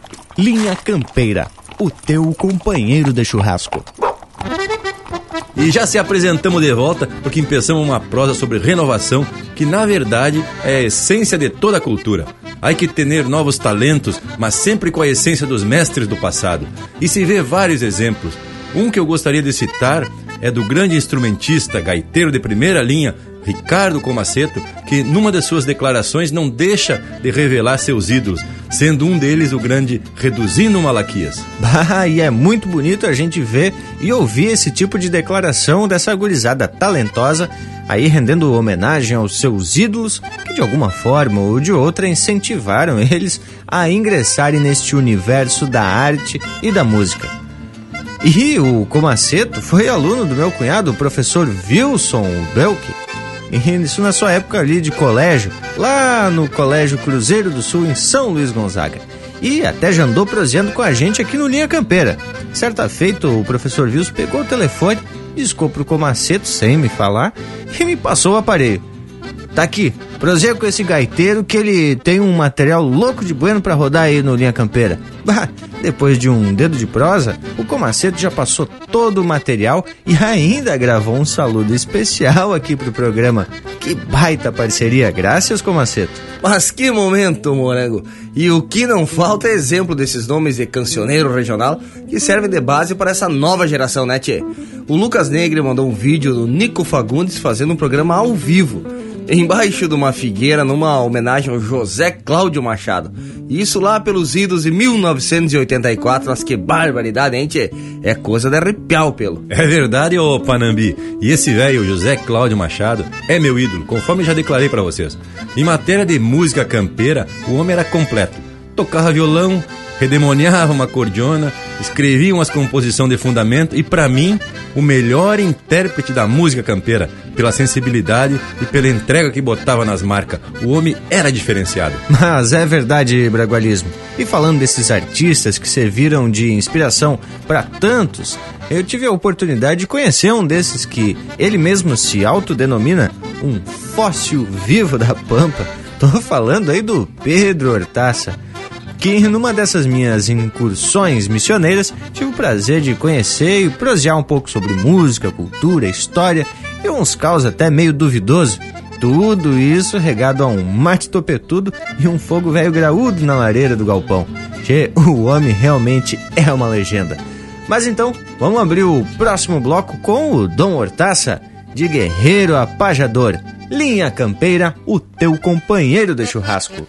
Linha Campeira, o teu companheiro de churrasco. E já se apresentamos de volta porque empeçamos uma prosa sobre renovação, que na verdade é a essência de toda a cultura. Há que ter novos talentos, mas sempre com a essência dos mestres do passado. E se vê vários exemplos. Um que eu gostaria de citar é do grande instrumentista, gaiteiro de primeira linha, Ricardo Comaceto, que numa das suas declarações não deixa de revelar seus ídolos, sendo um deles o grande Reduzindo Malaquias. *laughs* Bah, e é muito bonito a gente ver e ouvir esse tipo de declaração dessa gurizada talentosa, aí rendendo homenagem aos seus ídolos, que de alguma forma ou de outra incentivaram *laughs* eles a ingressarem neste universo da arte e da música. E o Comaceto foi aluno do meu cunhado, o professor Wilson Belk, isso na sua época ali de colégio, lá no Colégio Cruzeiro do Sul, em São Luís Gonzaga. e até já andou proseando com a gente aqui no Linha Campeira. Certa feita, o professor Vils pegou o telefone, discou pro Comaceto sem me falar e me passou o aparelho. Tá aqui, proseia com esse gaiteiro que ele tem um material louco de bueno para rodar aí no Linha Campeira. *laughs* Bah, depois de um dedo de prosa, o Comaceto já passou todo o material e ainda gravou um saludo especial aqui pro programa. Que baita parceria, graças Comaceto. Mas que momento, Morango! E o que não falta é exemplo desses nomes de cancioneiro regional que servem de base para essa nova geração, né, tchê? O Lucas Negre mandou um vídeo do Nico Fagundes fazendo um programa ao vivo embaixo de uma figueira numa homenagem ao José Cláudio Machado. Isso lá pelos idos de 1984, mas que barbaridade, hein, tchê? É coisa de arrepiar o pelo. É verdade, ô Panambi. E esse velho, José Cláudio Machado, é meu ídolo, conforme já declarei para vocês. Em matéria de música campeira, o homem era completo. Tocava violão, redemoniava uma cordiona, escrevia umas composições de fundamento e, para mim, o melhor intérprete da música campeira, pela sensibilidade e pela entrega que botava nas marcas. O homem era diferenciado. *laughs* Mas é verdade, Bragualismo. E falando desses artistas que serviram de inspiração para tantos, eu tive a oportunidade de conhecer um desses que ele mesmo se autodenomina um fóssil vivo da Pampa. *laughs* Tô falando aí do Pedro Hortaça que numa dessas minhas incursões missioneiras tive o prazer de conhecer e prosear um pouco sobre música, cultura, história e uns caos até meio duvidoso. Tudo isso regado a um mate topetudo e um fogo velho graúdo na lareira do galpão. Che, o homem realmente é uma legenda. Mas então, vamos abrir o próximo bloco com o Dom Hortaça, de Guerreiro a Pajador. Linha Campeira, o teu companheiro de churrasco.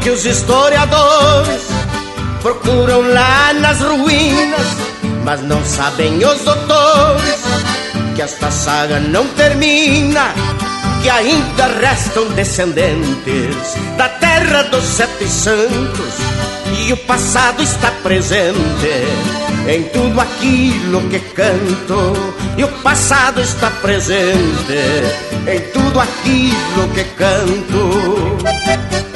Que os historiadores procuram lá nas ruínas, mas não sabem os doutores que esta saga não termina, que ainda restam descendentes da terra dos sete santos e o passado está presente em tudo aquilo que canto e o passado está presente em tudo aquilo que canto.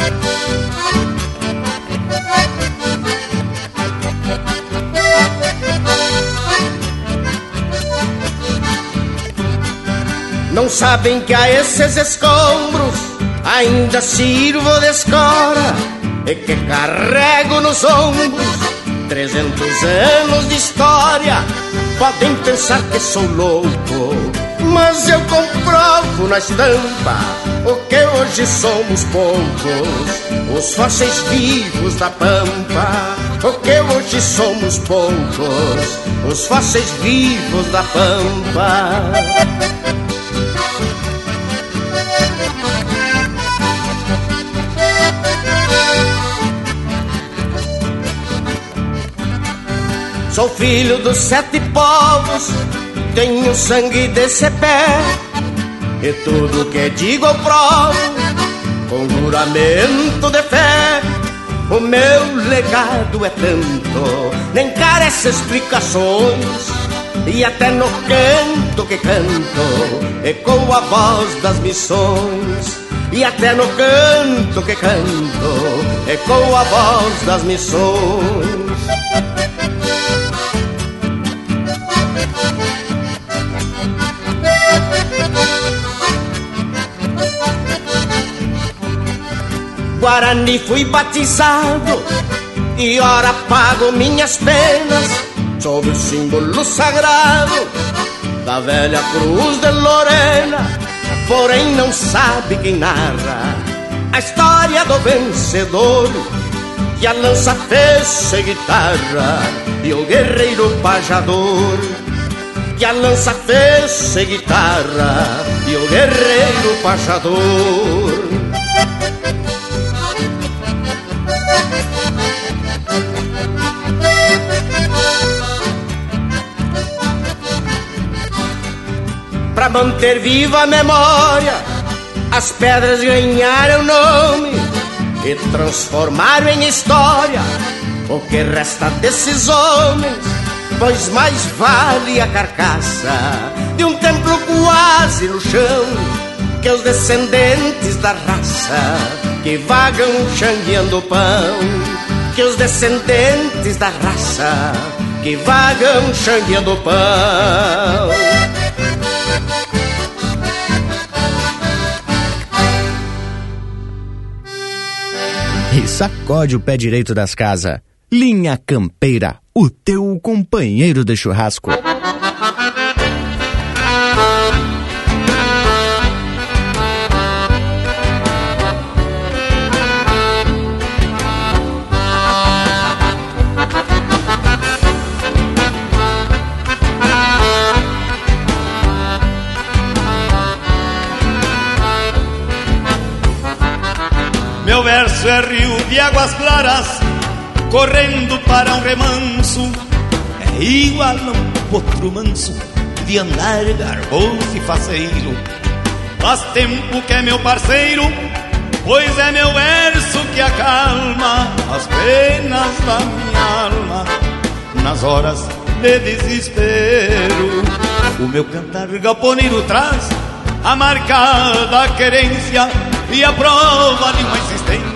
Não sabem que a esses escombros ainda sirvo de escora e que carrego nos ombros trezentos anos de história. Podem pensar que sou louco, mas eu comprovo na estampa o que hoje somos poucos, os fósseis vivos da pampa. O que hoje somos poucos, os fósseis vivos da pampa. Sou filho dos sete povos, tenho sangue desse pé. E tudo que digo eu provo, com juramento de fé. O meu legado é tanto, nem carece explicações. E até no canto que canto, ecoa a voz das missões. E até no canto que canto, ecoa a voz das missões. Guarani fui batizado e ora pago minhas penas sob o símbolo sagrado da velha cruz de Lorena. Porém, não sabe quem narra a história do vencedor que a lança fez ser guitarra e o guerreiro pajador. Que a lança fez ser guitarra e o guerreiro pajador. Pra manter viva a memória, as pedras ganharam nome e transformaram em história. O que resta desses homens, pois mais vale a carcaça de um templo quase no chão que os descendentes da raça que vagam xangueando pão, que os descendentes da raça que vagam xangueando pão. E sacode o pé direito das casas. Linha Campeira, o teu companheiro de churrasco. É rio de águas claras, correndo para um remanso. É igual a um potro manso, de andar garboso e faceiro. Faz tempo que é meu parceiro, pois é meu verso que acalma as penas da minha alma nas horas de desespero. O meu cantar galponeiro traz a marcada querência e a prova de uma existência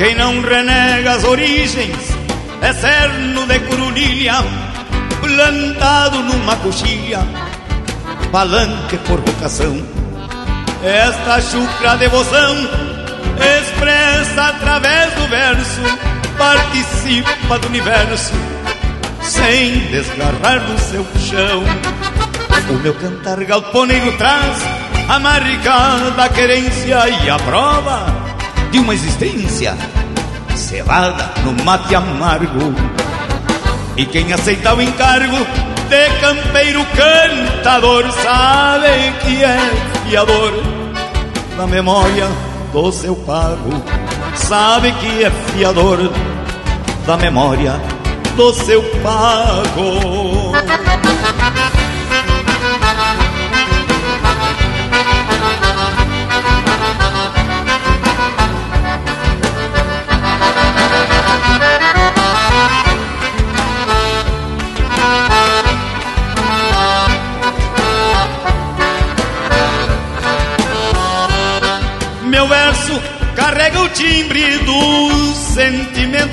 Quem não renega as origens é cerno de curulilha, plantado numa coxilha, palanque por vocação. Esta chucra devoção expressa através do verso, participa do universo, sem desgarrar do seu chão. O meu cantar galponeiro traz a marcada querência e a prova de uma existência cevada no mate amargo. E quem aceita o encargo de campeiro cantador sabe que é fiador da memória do seu pago. Sabe que é fiador da memória do seu pago.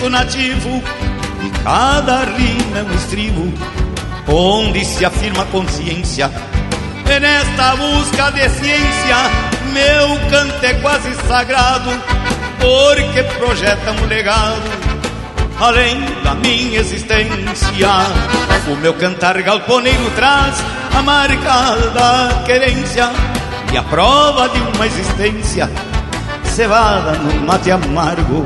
Nativo e cada rima é um estribo onde se afirma a consciência. E nesta busca de ciência, meu canto é quase sagrado, porque projeta um legado além da minha existência. O meu cantar galponeiro traz a marca da querência e a prova de uma existência cevada no mate amargo.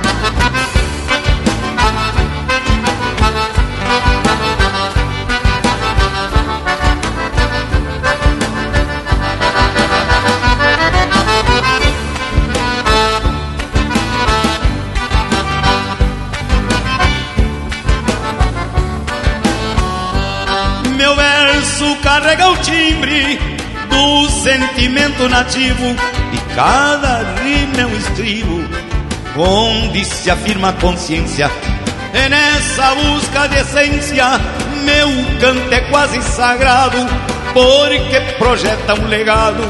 Sentimento nativo e cada rima é um estribo onde se afirma a consciência. E nessa busca de essência, meu canto é quase sagrado, porque projeta um legado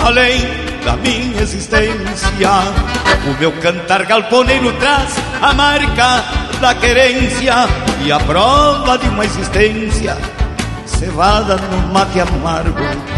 além da minha existência. O meu cantar galponeiro traz a marca da querência e a prova de uma existência cevada no mate amargo.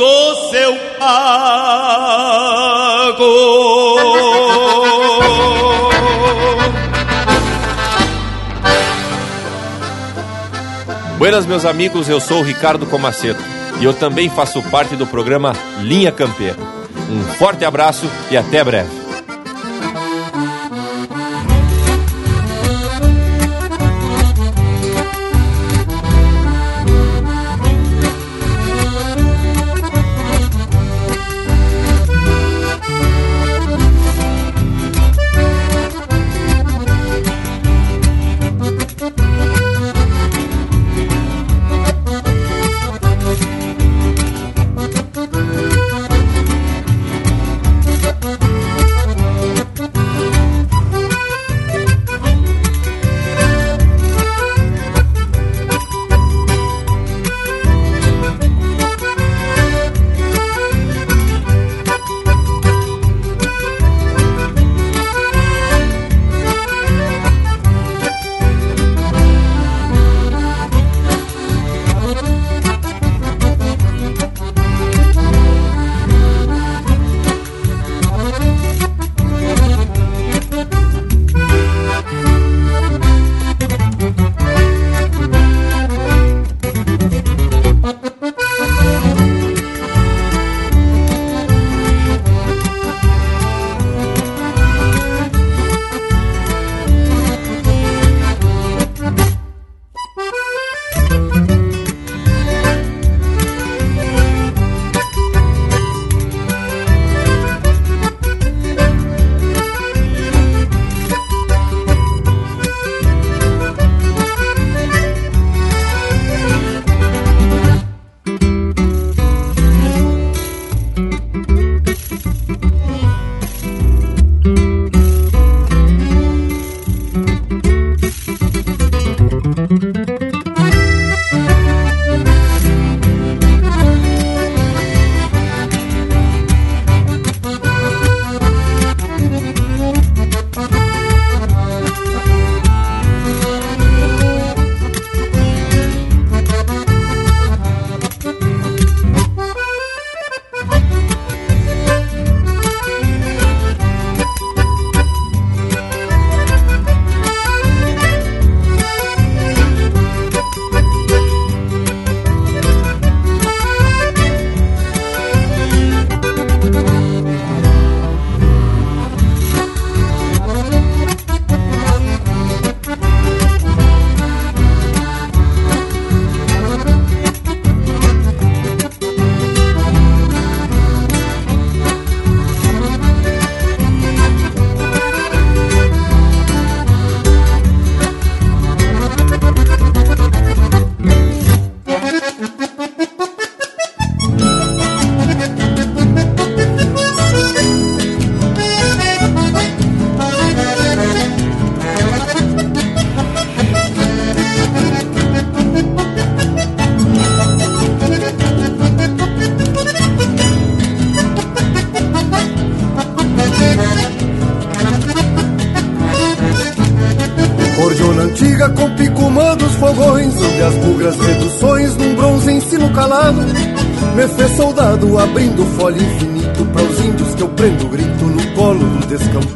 do seu pago. Buenas, meus amigos, eu sou o Ricardo Comaceto e eu também faço parte do programa Linha Campeira. Um forte abraço e até breve.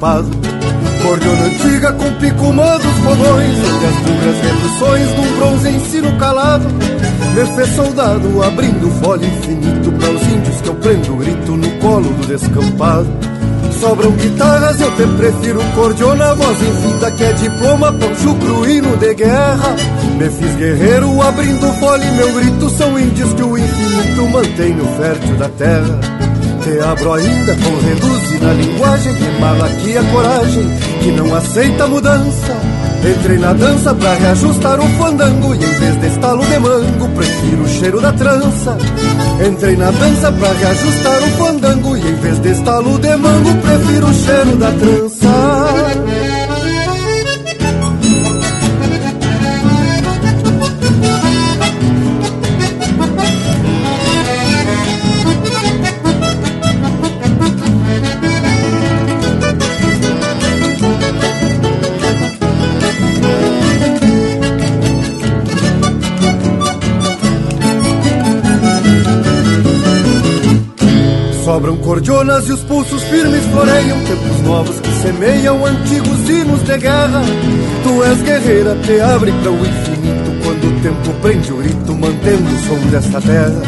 Descampado Cordiona antiga com picumã dos fogões Onde as bugras reduções num bronze ensino calado. Me fez soldado abrindo folha infinito Para os índios que eu prendo grito no colo do descampado. Sobram guitarras, eu te prefiro cordiona Voz infinita que é diploma, poncho cru hino de guerra. Me fiz guerreiro abrindo fole Meu grito são índios que o infinito mantém no fértil da terra. Te abro ainda com reduzir na linguagem Que mala aqui a coragem Que não aceita mudança. Entrei na dança pra reajustar o fandango E em vez de estalo de mango Prefiro o cheiro da trança. Entrei na dança pra reajustar o fandango E em vez de estalo de mango Prefiro o cheiro da trança Sobram cordionas e os pulsos firmes floreiam Tempos novos que semeiam antigos hinos de guerra. Tu és guerreira, te abre para o infinito Quando o tempo prende o rito, mantendo o som desta terra.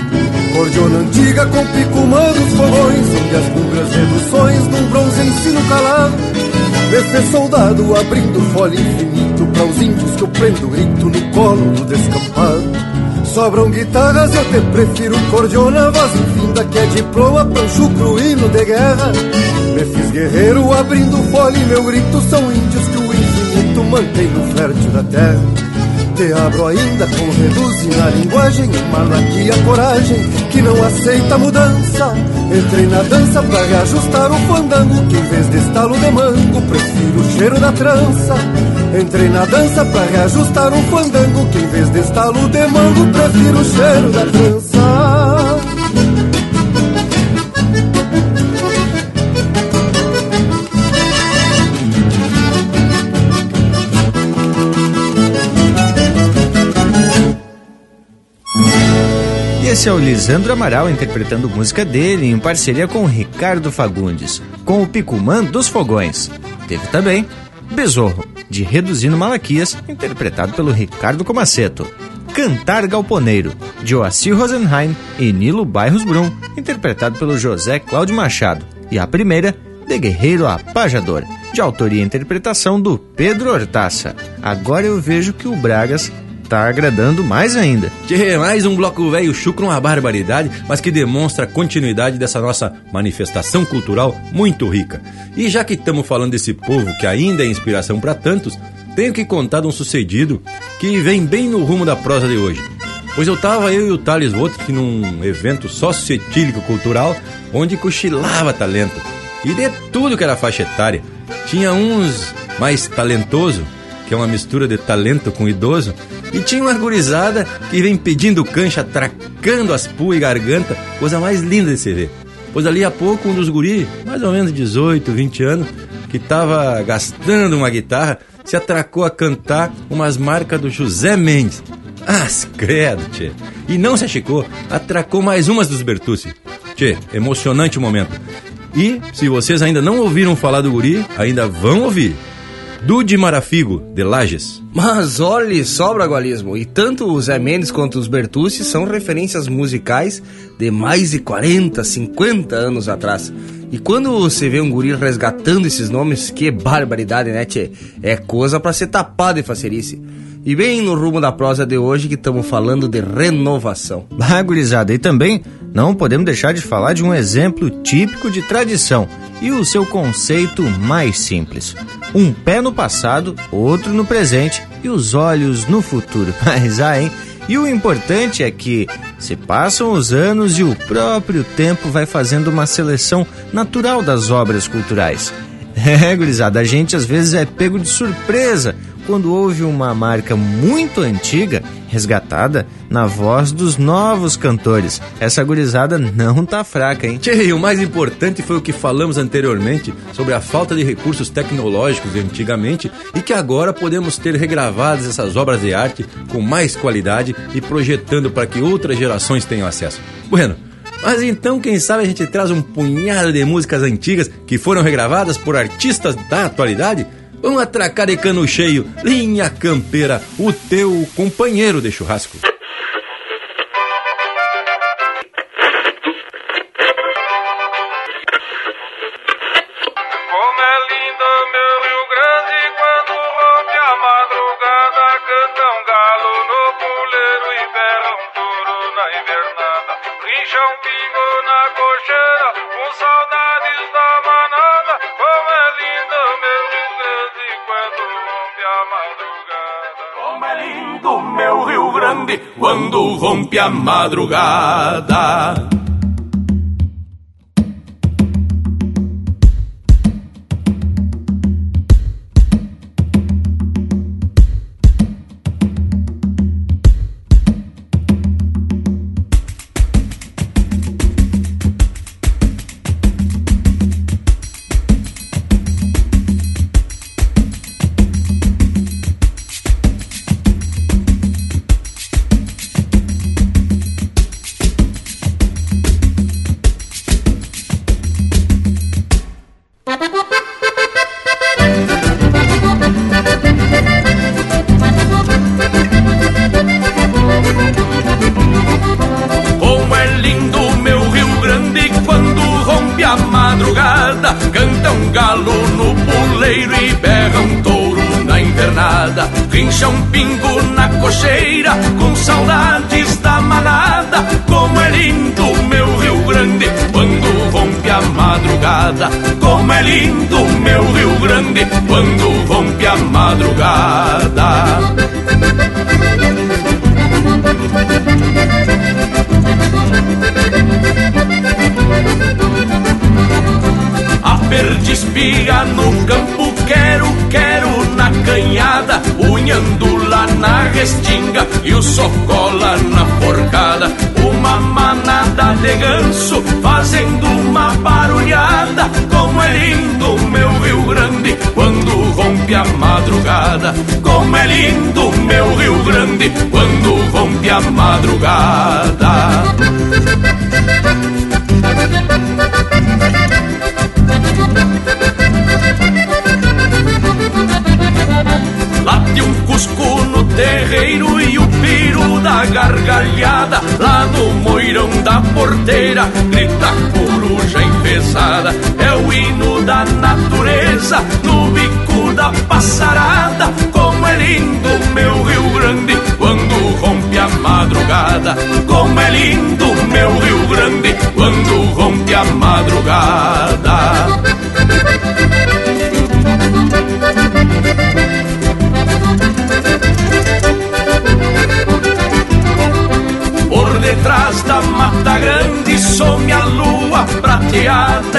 Cordiona antiga com pico dos fogões Onde as bugras reduções num bronze ensino calado. Fez soldado abrindo fole infinito Para os índios que eu prendo grito no colo do descampado. Sobram guitarras, eu te prefiro cordiona Voz infinda que é de proa, pancho cruíno de guerra. Me fiz guerreiro abrindo fole Meu grito são índios que o infinito mantém no fértil da terra. Te abro ainda com reduzir na linguagem Emala aqui a coragem que não aceita mudança. Entrei na dança pra reajustar o fandango Que em vez de estalo de mango Prefiro o cheiro da trança. Entrei na dança pra reajustar um fandango Que em vez de estalo de mango Prefiro o cheiro da trança esse é o Lisandro Amaral interpretando música dele em parceria com Ricardo Fagundes, com o Picumã dos Fogões. Teve também Besorro, de Reduzindo Malaquias, interpretado pelo Ricardo Comaceto. Cantar Galponeiro, de Oacir Rosenheim e Nilo Bairros Brum, interpretado pelo José Cláudio Machado. E a primeira, De Guerreiro a Pajador, de autoria e interpretação do Pedro Hortaça. Agora eu vejo que o Bragas tá agradando mais ainda. Tchê, mais um bloco velho chucro, uma barbaridade, mas que demonstra a continuidade dessa nossa manifestação cultural muito rica. E já que estamos falando desse povo que ainda é inspiração para tantos, tenho que contar de um sucedido que vem bem no rumo da prosa de hoje. Pois eu tava eu e o Thales Votrich num evento socioetílico cultural onde cochilava talento. E de tudo que era faixa etária. Tinha uns mais talentoso, que é uma mistura de talento com idoso, e tinha uma gurizada que vem pedindo cancha, atracando as puas e garganta, coisa mais linda de se ver. Pois ali a pouco um dos guris, mais ou menos 18, 20 anos, que tava gastando uma guitarra, se atracou a cantar umas marcas do José Mendes. Ah, credo, tchê. E não se achicou, atracou mais umas dos Bertucci. Tchê, emocionante o momento. E, se vocês ainda não ouviram falar do guri, ainda vão ouvir. Dude Marafigo, de Lages. Mas olhe só, Bragualismo, e tanto o Zé Mendes quanto os Bertucci são referências musicais de mais de 40, 50 anos atrás. E quando você vê um guri resgatando esses nomes, que barbaridade, né, tchê? É coisa para ser tapada de facerice. E bem no rumo da prosa de hoje que estamos falando de renovação. Ah, gurizada, e também não podemos deixar de falar de um exemplo típico de tradição e o seu conceito mais simples. Um pé no passado, outro no presente e os olhos no futuro. *laughs* Mas ah, hein? E o importante é que se passam os anos e o próprio tempo vai fazendo uma seleção natural das obras culturais. *laughs* É, gurizada, a gente às vezes é pego de surpresa quando houve uma marca muito antiga resgatada na voz dos novos cantores. Essa gurizada não tá fraca, hein? Tchê, o mais importante foi o que falamos anteriormente sobre a falta de recursos tecnológicos antigamente e que agora podemos ter regravadas essas obras de arte com mais qualidade e projetando para que outras gerações tenham acesso. Bueno, mas então, quem sabe a gente traz um punhado de músicas antigas que foram regravadas por artistas da atualidade? Vamos atracar de cano cheio, linha campeira, o teu companheiro de churrasco. Grande quando rompe a madrugada.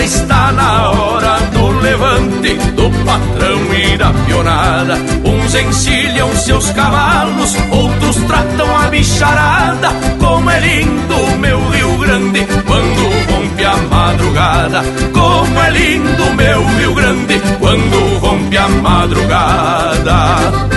Está na hora do levante do patrão e da pionada. Uns encilham seus cavalos, outros tratam a bicharada. Como é lindo meu Rio Grande quando rompe a madrugada. Como é lindo meu Rio Grande quando rompe a madrugada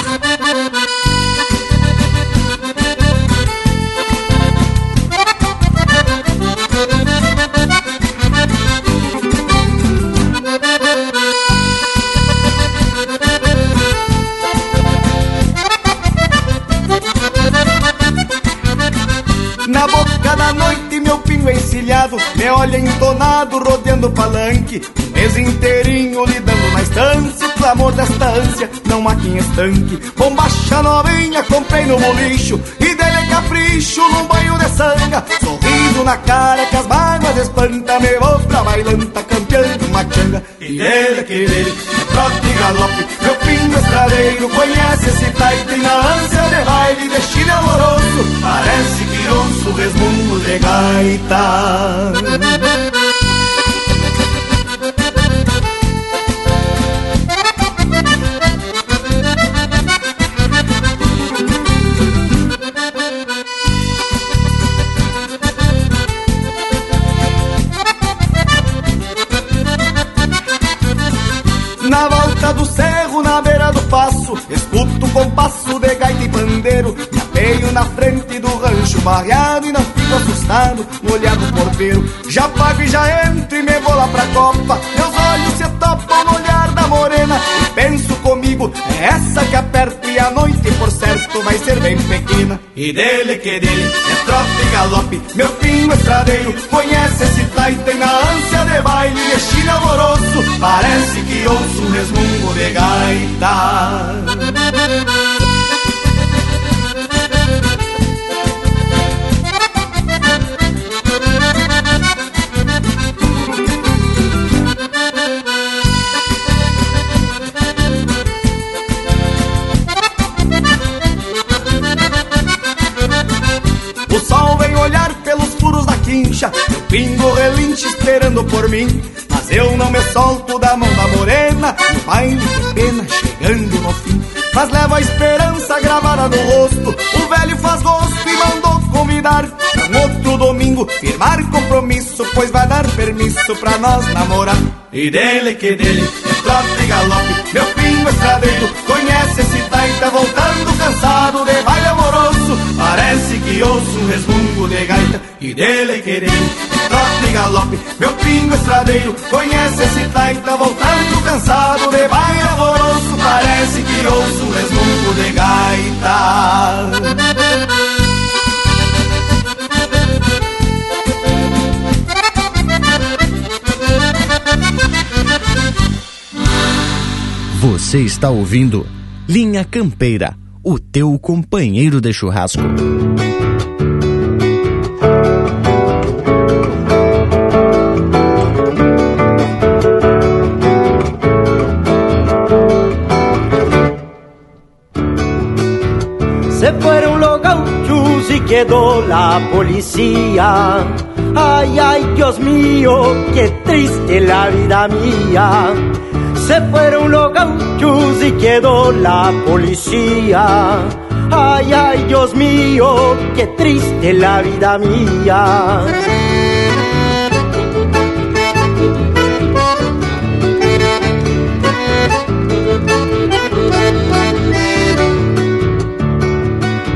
Olha entonado, rodeando o palanque O mês inteirinho lidando na estância O clamor desta ânsia, não há quem estanque. Bombacha novinha, comprei no bolicho E dele capricho num banho de sanga Sorriso na cara que as mágoas espanta Me vou pra bailanta, campeando uma changa. E dele, que dele, trote e galope Meu pingo estradeiro conhece esse taito E na ânsia de baile, destino amoroso Parece que ouço resmungo de gaita Me apeio na frente do rancho barreado E não fico assustado no olhar do porteiro. Já pago e já entro e me vou lá pra copa. Meus olhos se topam no olhar da morena E penso comigo, é essa que aperto E a noite, por certo, vai ser bem pequena. E dele que dele, é trote e galope Meu pingo estradeiro, conhece esse taito E na ânsia de baile de alvoroço Parece que ouço um resmungo de gaita O pingo relinche esperando por mim. Mas eu não me solto da mão da morena E o baile de pena chegando no fim. Mas levo a esperança gravada no rosto O velho faz gosto e mandou convidar Pra outro domingo firmar compromisso Pois vai dar permisso pra nós namorar. E dele que dele, é trote e galope Meu pingo estradeiro conhece esse taita Voltando cansado de baile amoroso. Parece que ouço um resmungo de gaita E dele que dele, é trote galope Meu pingo estradeiro conhece esse taita Voltando cansado de baile amoroso Parece que ouço um resmungo de gaita Você está ouvindo Linha Campeira, o teu companheiro de churrasco. Quedó la policía. Ay, ay, Dios mío, qué triste la vida mía. Se fueron los gauchos y quedó la policía. Ay, ay, Dios mío, qué triste la vida mía.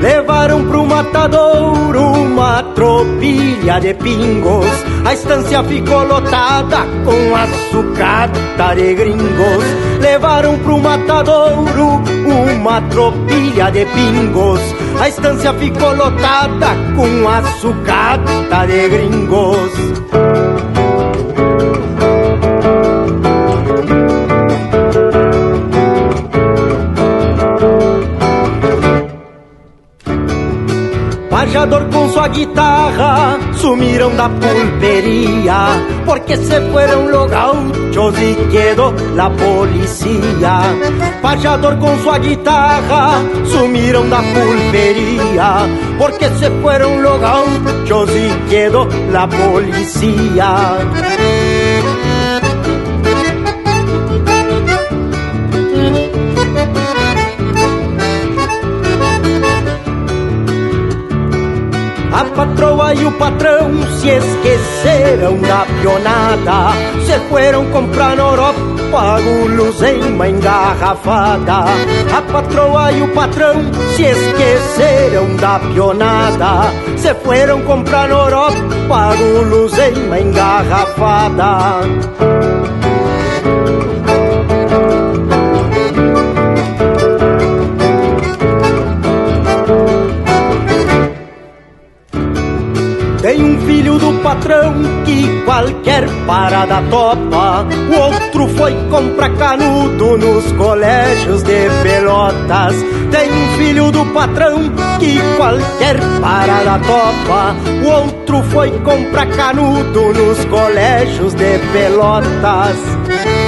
Levaram pro matadouro uma tropilha de pingos. A estância ficou lotada com açucata de gringos. Levaram pro matadouro uma tropilha de pingos. A estância ficou lotada com açucata de gringos. Pajador com sua guitarra sumiram da pulpería porque se fueron los gauchos y quedó la policía. Pajador con su guitarra sumiram da pulpería porque se fueron los gauchos y quedó la policía. Patroa e o patrão se esqueceram da pionada. Se fueron comprar na Europa guloseima engarrafada. A patroa e o patrão se esqueceram da pionada. Se fueron comprar na Europa guloseima engarrafada Tem um filho do patrão que qualquer parada topa. O outro foi comprar canudo nos colégios de Pelotas. Tem um filho do patrão que qualquer parada topa. O outro foi comprar canudo nos colégios de Pelotas.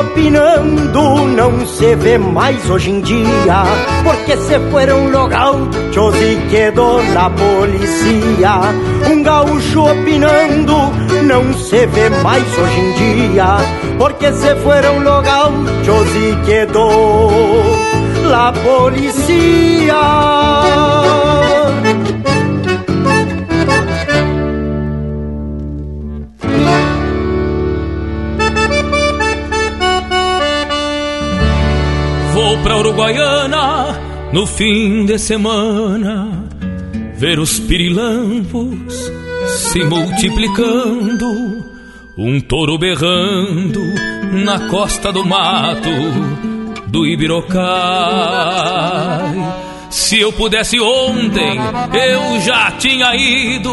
Opinando não se vê mais hoje em dia Porque se fueron los gauchos y quedó la policía Um gaúcho opinando não se vê mais hoje em dia Porque se fueron los gauchos y quedó la policía Vou pra Uruguaiana no fim de semana ver os pirilampos se multiplicando, um touro berrando na costa do mato, do Ibirocai. Se eu pudesse ontem, eu já tinha ido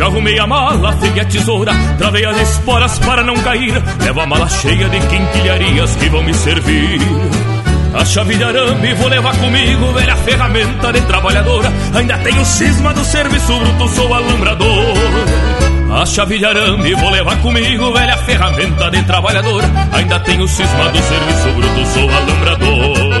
Já arrumei a mala, peguei a tesoura, travei as esporas para não cair. Levo a mala cheia de quinquilharias que vão me servir. A chave de arame vou levar comigo, velha ferramenta de trabalhadora. Ainda tenho cisma do serviço bruto, sou alambrador. A chave de arame vou levar comigo, velha ferramenta de trabalhador. Ainda tenho cisma do serviço bruto, sou alambrador.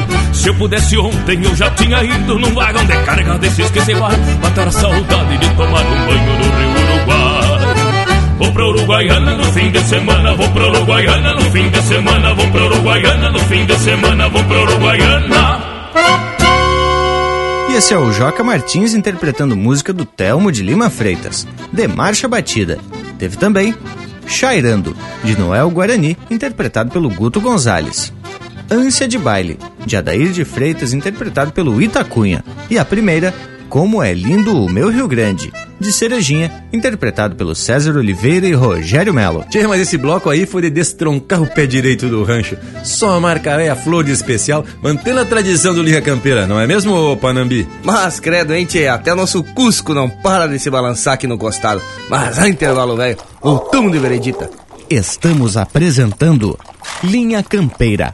Se eu pudesse ontem eu já tinha ido num vagão de carga desses que se vai matar a saudade de tomar um banho no Rio Uruguai. Vou pra Uruguaiana no fim de semana, vou pra Uruguaiana no fim de semana, vou pra Uruguaiana no fim de semana, vou pra Uruguaiana. E esse é o Joca Martins interpretando música do Telmo de Lima Freitas, de Marcha Batida. Teve também Chairando, de Noel Guarani, interpretado pelo Guto Gonzalez. Ânsia de Baile, de Adair de Freitas, interpretado pelo Itacunha. E a primeira, Como é Lindo o Meu Rio Grande, de Cerejinha, interpretado pelo César Oliveira e Rogério Melo. Tchê, mas esse bloco aí foi de destroncar o pé direito do rancho. Só a marcaré a flor de especial, mantendo a tradição do Linha Campeira, não é mesmo, Panambi? Mas, credo, hein, tchê? Até o nosso Cusco não para de se balançar aqui no costado. Mas, a intervalo, velho, voltamos de veredita. Estamos apresentando Linha Campeira,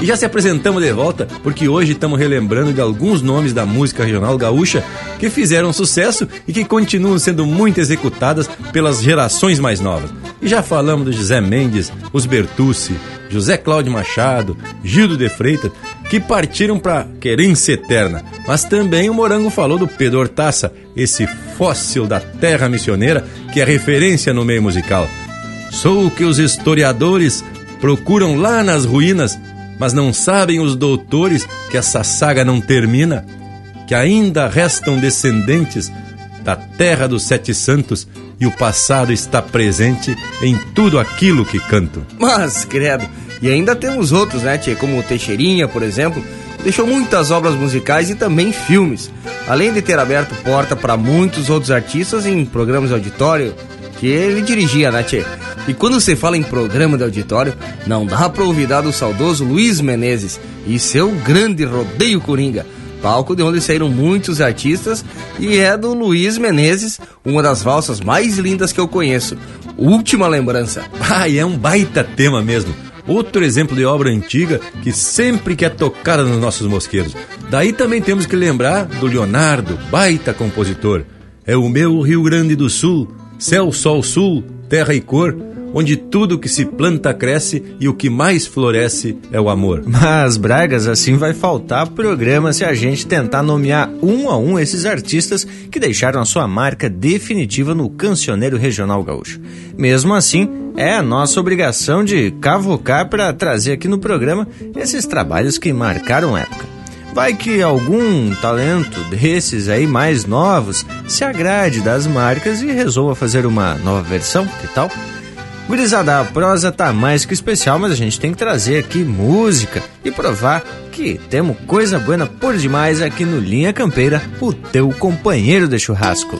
E já se apresentamos de volta porque hoje estamos relembrando de alguns nomes da música regional gaúcha que fizeram sucesso e que continuam sendo muito executadas pelas gerações mais novas. E já falamos do José Mendes, os Bertucci, José Cláudio Machado, Gildo de Freitas, que partiram para querência eterna. Mas também o Morango falou do Pedro Hortaça, esse fóssil da terra missioneira que é referência no meio musical. Sou o que os historiadores procuram lá nas ruínas mas não sabem os doutores que essa saga não termina, que ainda restam descendentes da terra dos sete santos e o passado está presente em tudo aquilo que canto. Mas, credo, e ainda temos outros, né, tchê? Como o Teixeirinha, por exemplo, deixou muitas obras musicais e também filmes, além de ter aberto porta para muitos outros artistas em programas de auditório que ele dirigia, né, tchê? E quando você fala em programa de auditório, não dá pra olvidar do saudoso Luiz Menezes e seu grande rodeio coringa. Palco de onde saíram muitos artistas e é do Luiz Menezes, uma das valsas mais lindas que eu conheço. Última lembrança. Ah, e é um baita tema mesmo. Outro exemplo de obra antiga que sempre que é tocada nos nossos mosqueiros. Daí também temos que lembrar do Leonardo, baita compositor. É o meu Rio Grande do Sul, Céu, sol, sul, terra e cor, onde tudo que se planta cresce e o que mais floresce é o amor. Mas, Bragas, assim vai faltar programa se a gente tentar nomear um a um esses artistas que deixaram a sua marca definitiva no cancioneiro regional gaúcho. Mesmo assim, é a nossa obrigação de cavocar para trazer aqui no programa esses trabalhos que marcaram época. Vai que algum talento desses aí mais novos se agrade das marcas e resolva fazer uma nova versão, que tal? Gurizada, a prosa tá mais que especial, mas a gente tem que trazer aqui música e provar que temos coisa buena por demais aqui no Linha Campeira, o teu companheiro de churrasco.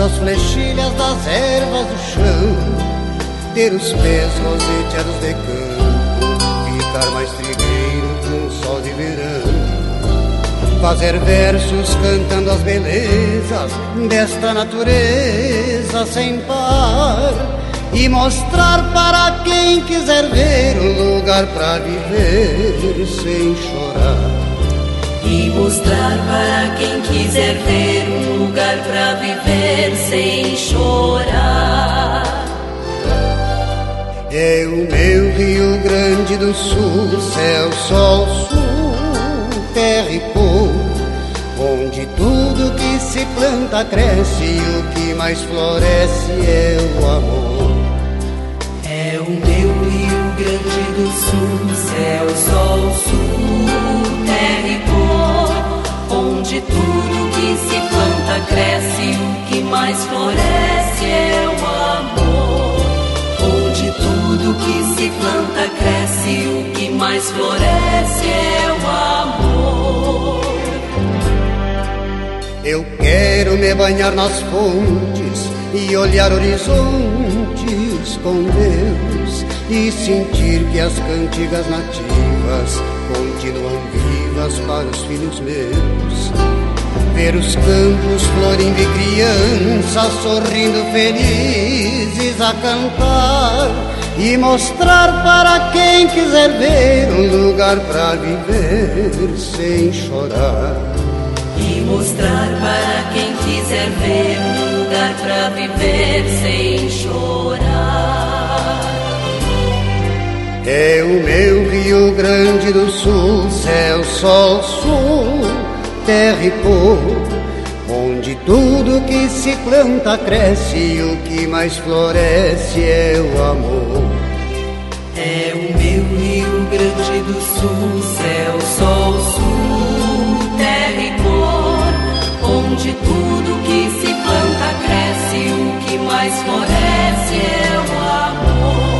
Sentindo as flechilhas das ervas do chão, ter os pés roseteados de campo, ficar mais trigueiro com o sol de verão, fazer versos cantando as belezas desta natureza sem par. E mostrar para quem quiser ver um lugar para viver sem chorar. E mostrar para quem quiser ver um lugar para viver sem chorar. É o meu Rio Grande do Sul, céu, sol, sul, terra e povo, onde tudo que se planta cresce e o que mais floresce é o amor. É o meu Rio Grande do Sul, céu, sol, sul, terra e onde tudo que se planta cresce o que mais floresce é o amor. Onde tudo que se planta cresce o que mais floresce é o amor. Eu quero me banhar nas fontes e olhar horizontes com Deus e sentir que as cantigas nativas continuam vivas para os filhos meus. Ver os campos florindo e crianças sorrindo felizes a cantar e mostrar para quem quiser ver um lugar para viver sem chorar. E mostrar para quem quiser ver um lugar para viver sem chorar. É o meu Rio Grande do Sul, céu, sol, sul, terra e povo, onde tudo que se planta cresce e o que mais floresce é o amor. É o meu Rio Grande do Sul, céu, sol, sul, terra e cor, onde tudo que se planta cresce e o que mais floresce é o amor.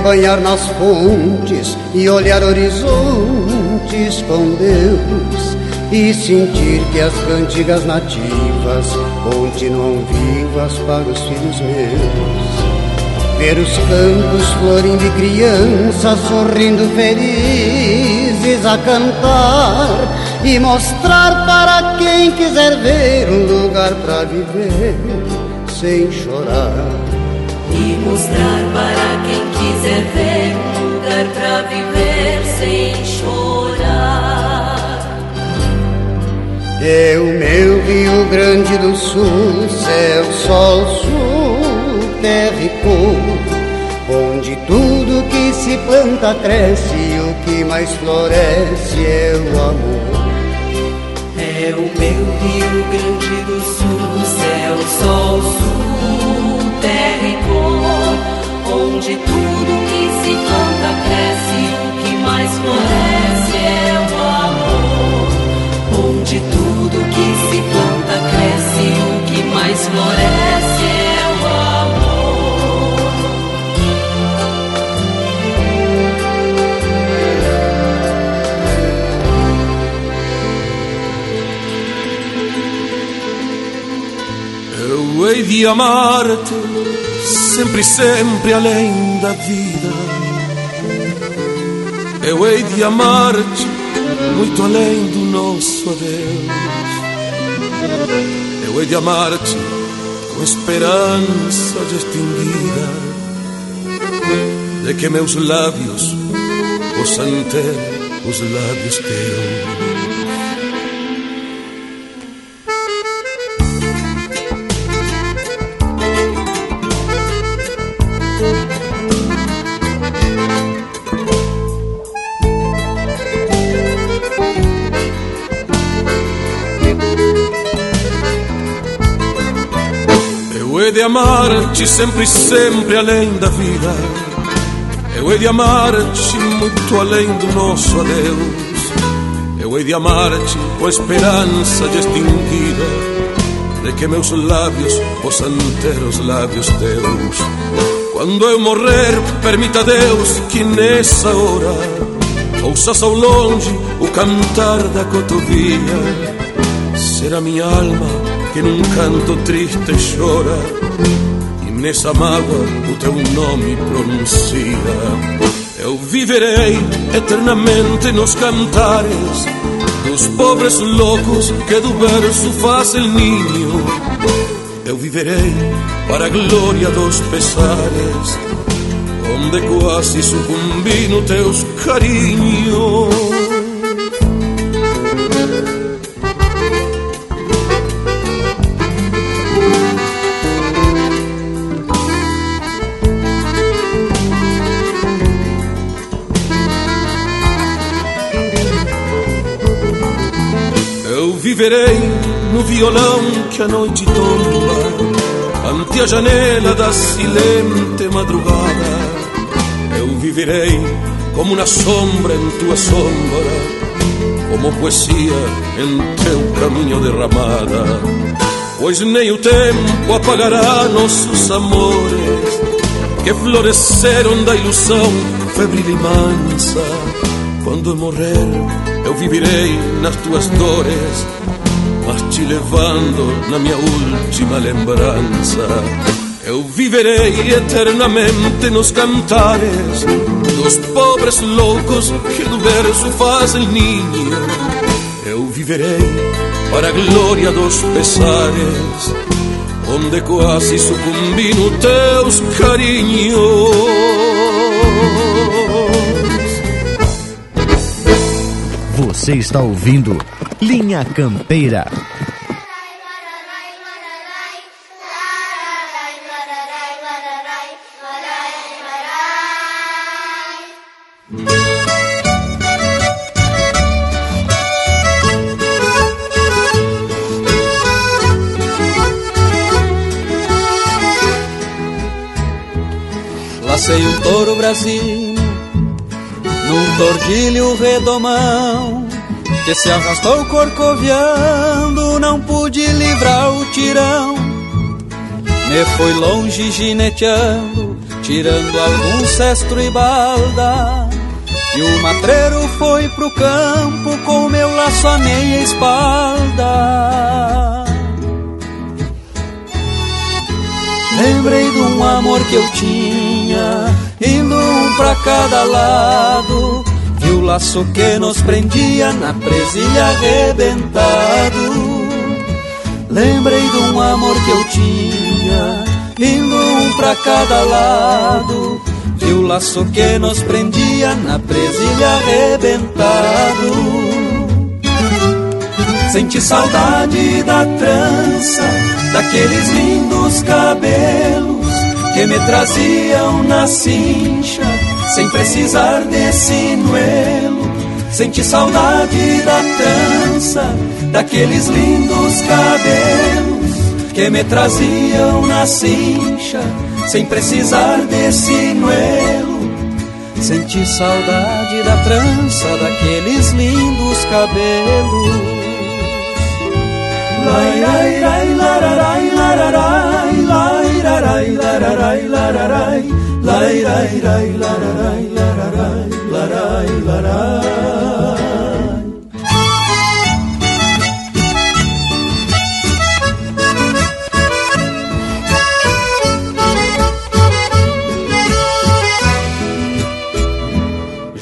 banhar nas fontes e olhar horizontes com Deus e sentir que as cantigas nativas continuam vivas para os filhos meus. Ver os campos florindo e crianças sorrindo felizes a cantar e mostrar para quem quiser ver um lugar para viver sem chorar. E mostrar para quem para viver sem chorar. É o meu Rio Grande do Sul, céu, sol, sul, terra e cor, onde tudo que se planta cresce e o que que mais floresce é o amor. É o meu Rio Grande do Sul, céu, sol, sul, onde tudo que se planta cresce, o que mais floresce é o amor. Onde tudo que se planta cresce, o que mais floresce é o amor. Eu hei de amar-te sempre, sempre além da vida. Eu hei de amar-te muito além do nosso adeus. Eu hei de amar-te com esperança já extinguida de que meus lábios possam ter os lábios teus. Amar-te sempre, sempre além da vida. Eu hei de amar-te muito além do nosso adeus. Eu hei de amar-te com a esperança já extinguida de que meus lábios possam ter os lábios teus. Quando eu morrer, permita Deus que nessa hora ouças ao longe o cantar da cotovia. Será minha alma que num canto triste chora e nessa mágoa o teu nome pronuncia. Eu viverei eternamente nos cantares dos pobres loucos que do verso fazem ninho. Eu viverei para a glória dos pesares, onde quase sucumbi no teus carinhos. Viverei no violão que a noite tomba Ante a janela da silente madrugada. Eu viverei como na sombra em tua sombra Como poesia em teu caminho derramada. Pois nem o tempo apagará nossos amores Que floresceram da ilusão febril e mansa. Quando eu morrer eu viverei nas tuas dores te levando na minha última lembrança. Eu viverei eternamente nos cantares dos pobres loucos que do verso fazem ninho. Eu viverei para a glória dos pesares, onde quase sucumbi no teus carinhos. Você está ouvindo Linha Campeira. Touro brasino num tordilho redomão que se arrastou corcoviando, não pude livrar o tirão. Me foi longe gineteando, tirando algum cestro e balda. E o matreiro foi pro campo com meu laço à meia espalda. Lembrei de um amor que eu tinha, indo um pra cada lado. E o laço que nos prendia na presilha arrebentado. Lembrei de um amor que eu tinha, indo um pra cada lado. E o laço que nos prendia na presilha arrebentado. Senti saudade da trança, daqueles lindos cabelos que me traziam na cincha sem precisar de sinuelo. Senti saudade da trança, daqueles lindos cabelos que me traziam na cincha, sem precisar de sinuelo. Senti saudade da trança, daqueles lindos cabelos.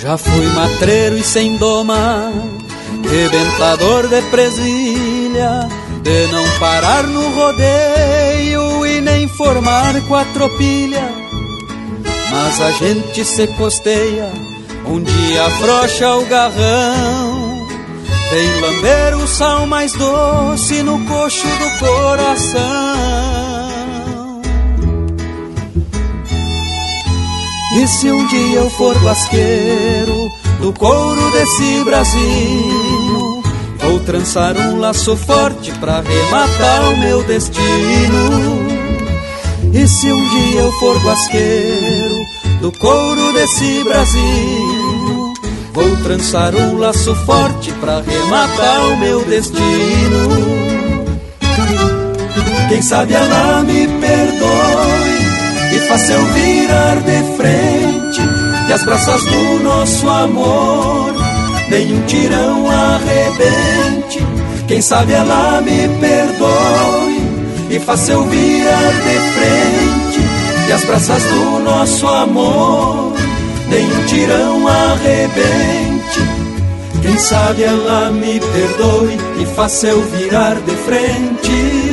Já fui matreiro e sem doma, rebentador de presilha, parar no rodeio e nem formar quatropilha. Mas a gente se costeia, um dia afrouxa o garrão, vem lamber o sal mais doce no coxo do coração. E se um dia eu for basqueiro do couro desse Brasil, vou trançar um laço forte pra rematar o meu destino. E se um dia eu for basqueiro do couro desse Brasil, vou trançar um laço forte pra rematar o meu destino. Quem sabe ela me perdoe e faça eu virar de frente e as braças do nosso amor nenhum tirão arrebente. Quem sabe ela me perdoe e faça eu virar de frente e as braças do nosso amor nenhum tirão arrebente. Quem sabe ela me perdoe e faça eu virar de frente.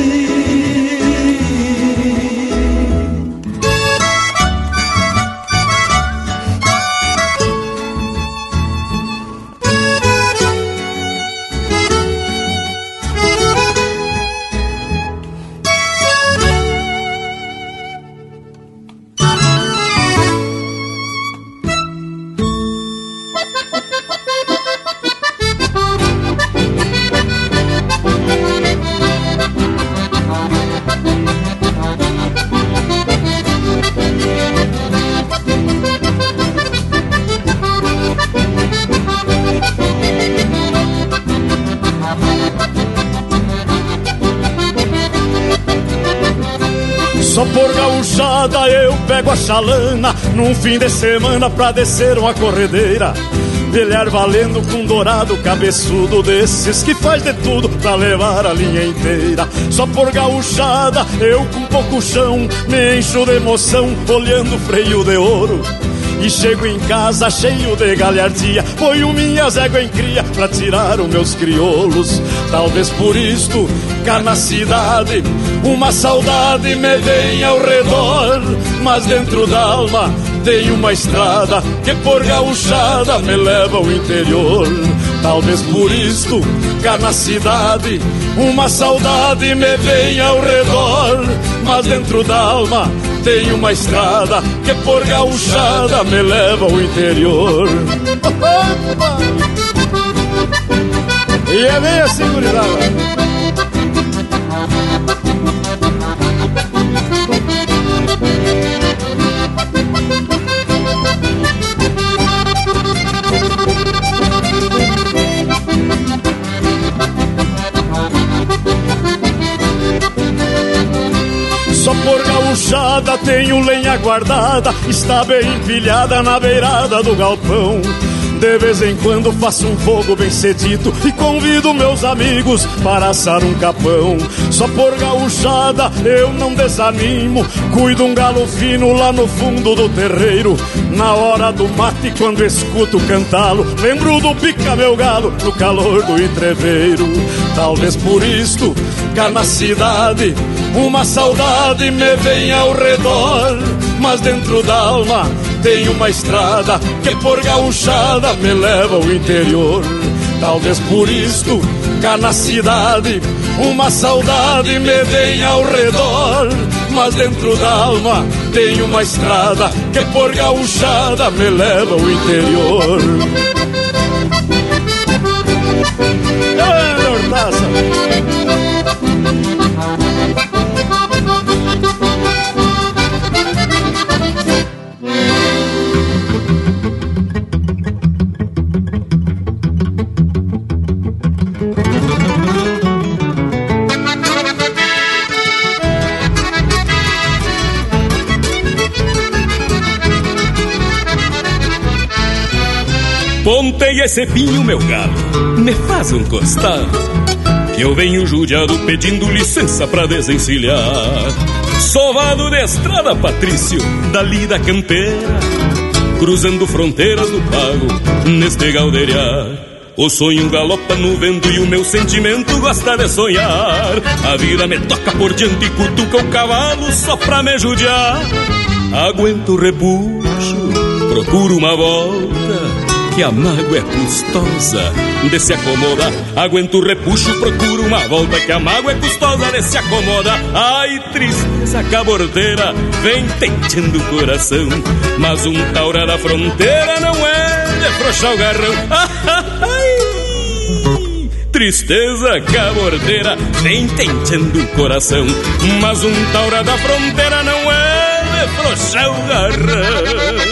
Gauchada eu pego a chalana Num fim de semana pra descer uma corredeira. Velhar valendo com dourado cabeçudo Desses que faz de tudo pra levar a linha inteira. Só por gauchada eu com pouco chão Me encho de emoção olhando o freio de ouro. E chego em casa cheio de galhardia Ponho minhas éguas em cria pra tirar os meus crioulos. Talvez por isto, cá na cidade Uma saudade me vem ao redor Mas dentro da alma tem uma estrada Que por gauchada me leva ao interior Talvez por isto, cá na cidade Uma saudade me vem ao redor Mas dentro da alma tem uma estrada que por gauchada me leva ao interior. *laughs* E é bem assim. Por gauchada tenho lenha guardada, está bem empilhada na beirada do galpão. De vez em quando faço um fogo bem cedito e convido meus amigos para assar um capão. Só por gauchada eu não desanimo, cuido um galo fino lá no fundo do terreiro. Na hora do mate, quando escuto cantá-lo, lembro do pica meu galo no calor do entreveiro. Talvez por isto, cá na cidade, uma saudade me vem ao redor, mas dentro da alma tem uma estrada que por gauchada me leva ao interior. Talvez por isto, cá na cidade, uma saudade me vem ao redor. Mas dentro da alma tem uma estrada que por gauchada me leva ao interior. É! Pontei esse pinho, meu galo, me faz um costado Que eu venho judiado pedindo licença pra desencilhar. Sovado de estrada, Patrício, dali da campeira Cruzando fronteiras do pago, neste galdeiriar o sonho galopa no vento e o meu sentimento gosta de sonhar. A vida me toca por diante e cutuca o cavalo só pra me judiar. Aguento o repuxo, procuro uma volta que a mágoa é custosa de se acomoda. Aguento o repuxo, procuro uma volta que a mágoa é custosa de se acomoda. Ai, tristeza cabordeira, vem tentando o coração. Mas um taura da fronteira não é de frouxar o garrão. *laughs* Ai, tristeza cabordeira, vem tentando o coração. Mas um taura da fronteira não é de frouxar o garrão.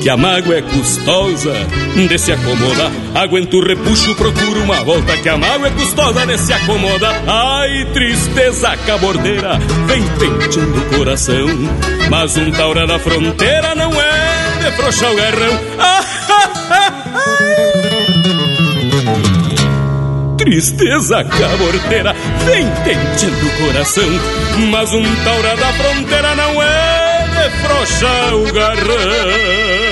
que a mágoa é custosa de se acomodar. Aguento o repuxo, procuro uma volta que a mágoa é custosa de se acomodar. Ai, tristeza cabordeira, vem penteando o coração. Mas um taura da fronteira não é de o garrão. Ah, ah, ah, Tristeza cabordeira, vem penteando o coração. Mas um taura da fronteira não é de o garrão.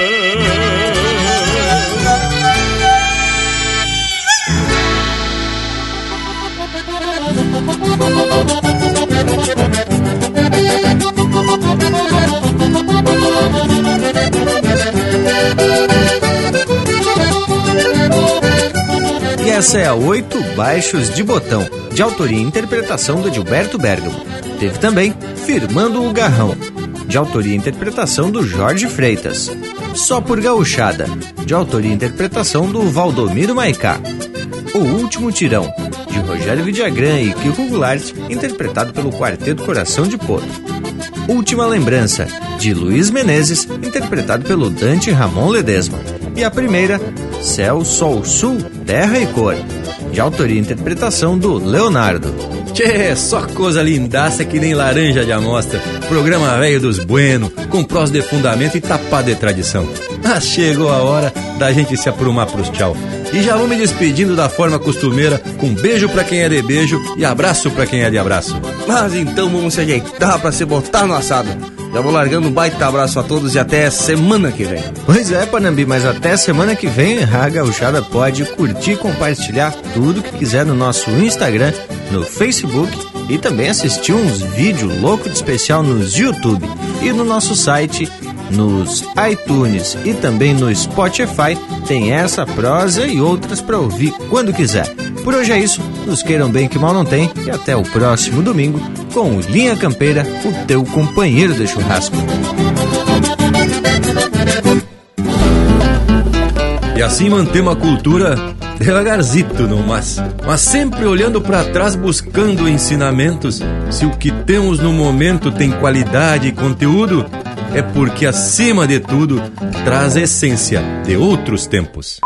E essa é a Oito Baixos de Botão, de autoria e interpretação do Gilberto Bergamo. Teve também Firmando o Garrão, de autoria e interpretação do Jorge Freitas. Só por Gauchada, de autoria e interpretação do Valdomiro Maicá. O Último Tirão, de Rogério Vidagrã e Kiko Goulart, interpretado pelo Quarteto Coração de Porto. Última Lembrança, de Luiz Menezes, interpretado pelo Dante Ramon Ledesma. E a primeira, Céu, Sol, Sul, Terra e Cor, de autoria e interpretação do Leonardo. Tchê, só coisa lindaça que nem laranja de amostra. Programa velho dos bueno, com prós de fundamento e tapado de tradição. Mas chegou a hora da gente se aprumar pros tchau. E já vou me despedindo da forma costumeira, com beijo pra quem é de beijo e abraço pra quem é de abraço. Mas então vamos se ajeitar pra se botar no assado. Já vou largando um baita abraço a todos e até semana que vem. Pois é, Panambi, mas até semana que vem a Gauchada pode curtir e compartilhar tudo que quiser no nosso Instagram, no Facebook e também assistir uns vídeos loucos de especial nos YouTube e no nosso site, nos iTunes e também no Spotify. Tem essa prosa e outras para ouvir quando quiser. Por hoje é isso, nos queiram bem que mal não tem e até o próximo domingo com o Linha Campeira, o teu companheiro de churrasco. E assim mantemos a cultura devagarzito, não mas, mas sempre olhando para trás buscando ensinamentos. Se o que temos no momento tem qualidade e conteúdo, é porque acima de tudo traz a essência de outros tempos.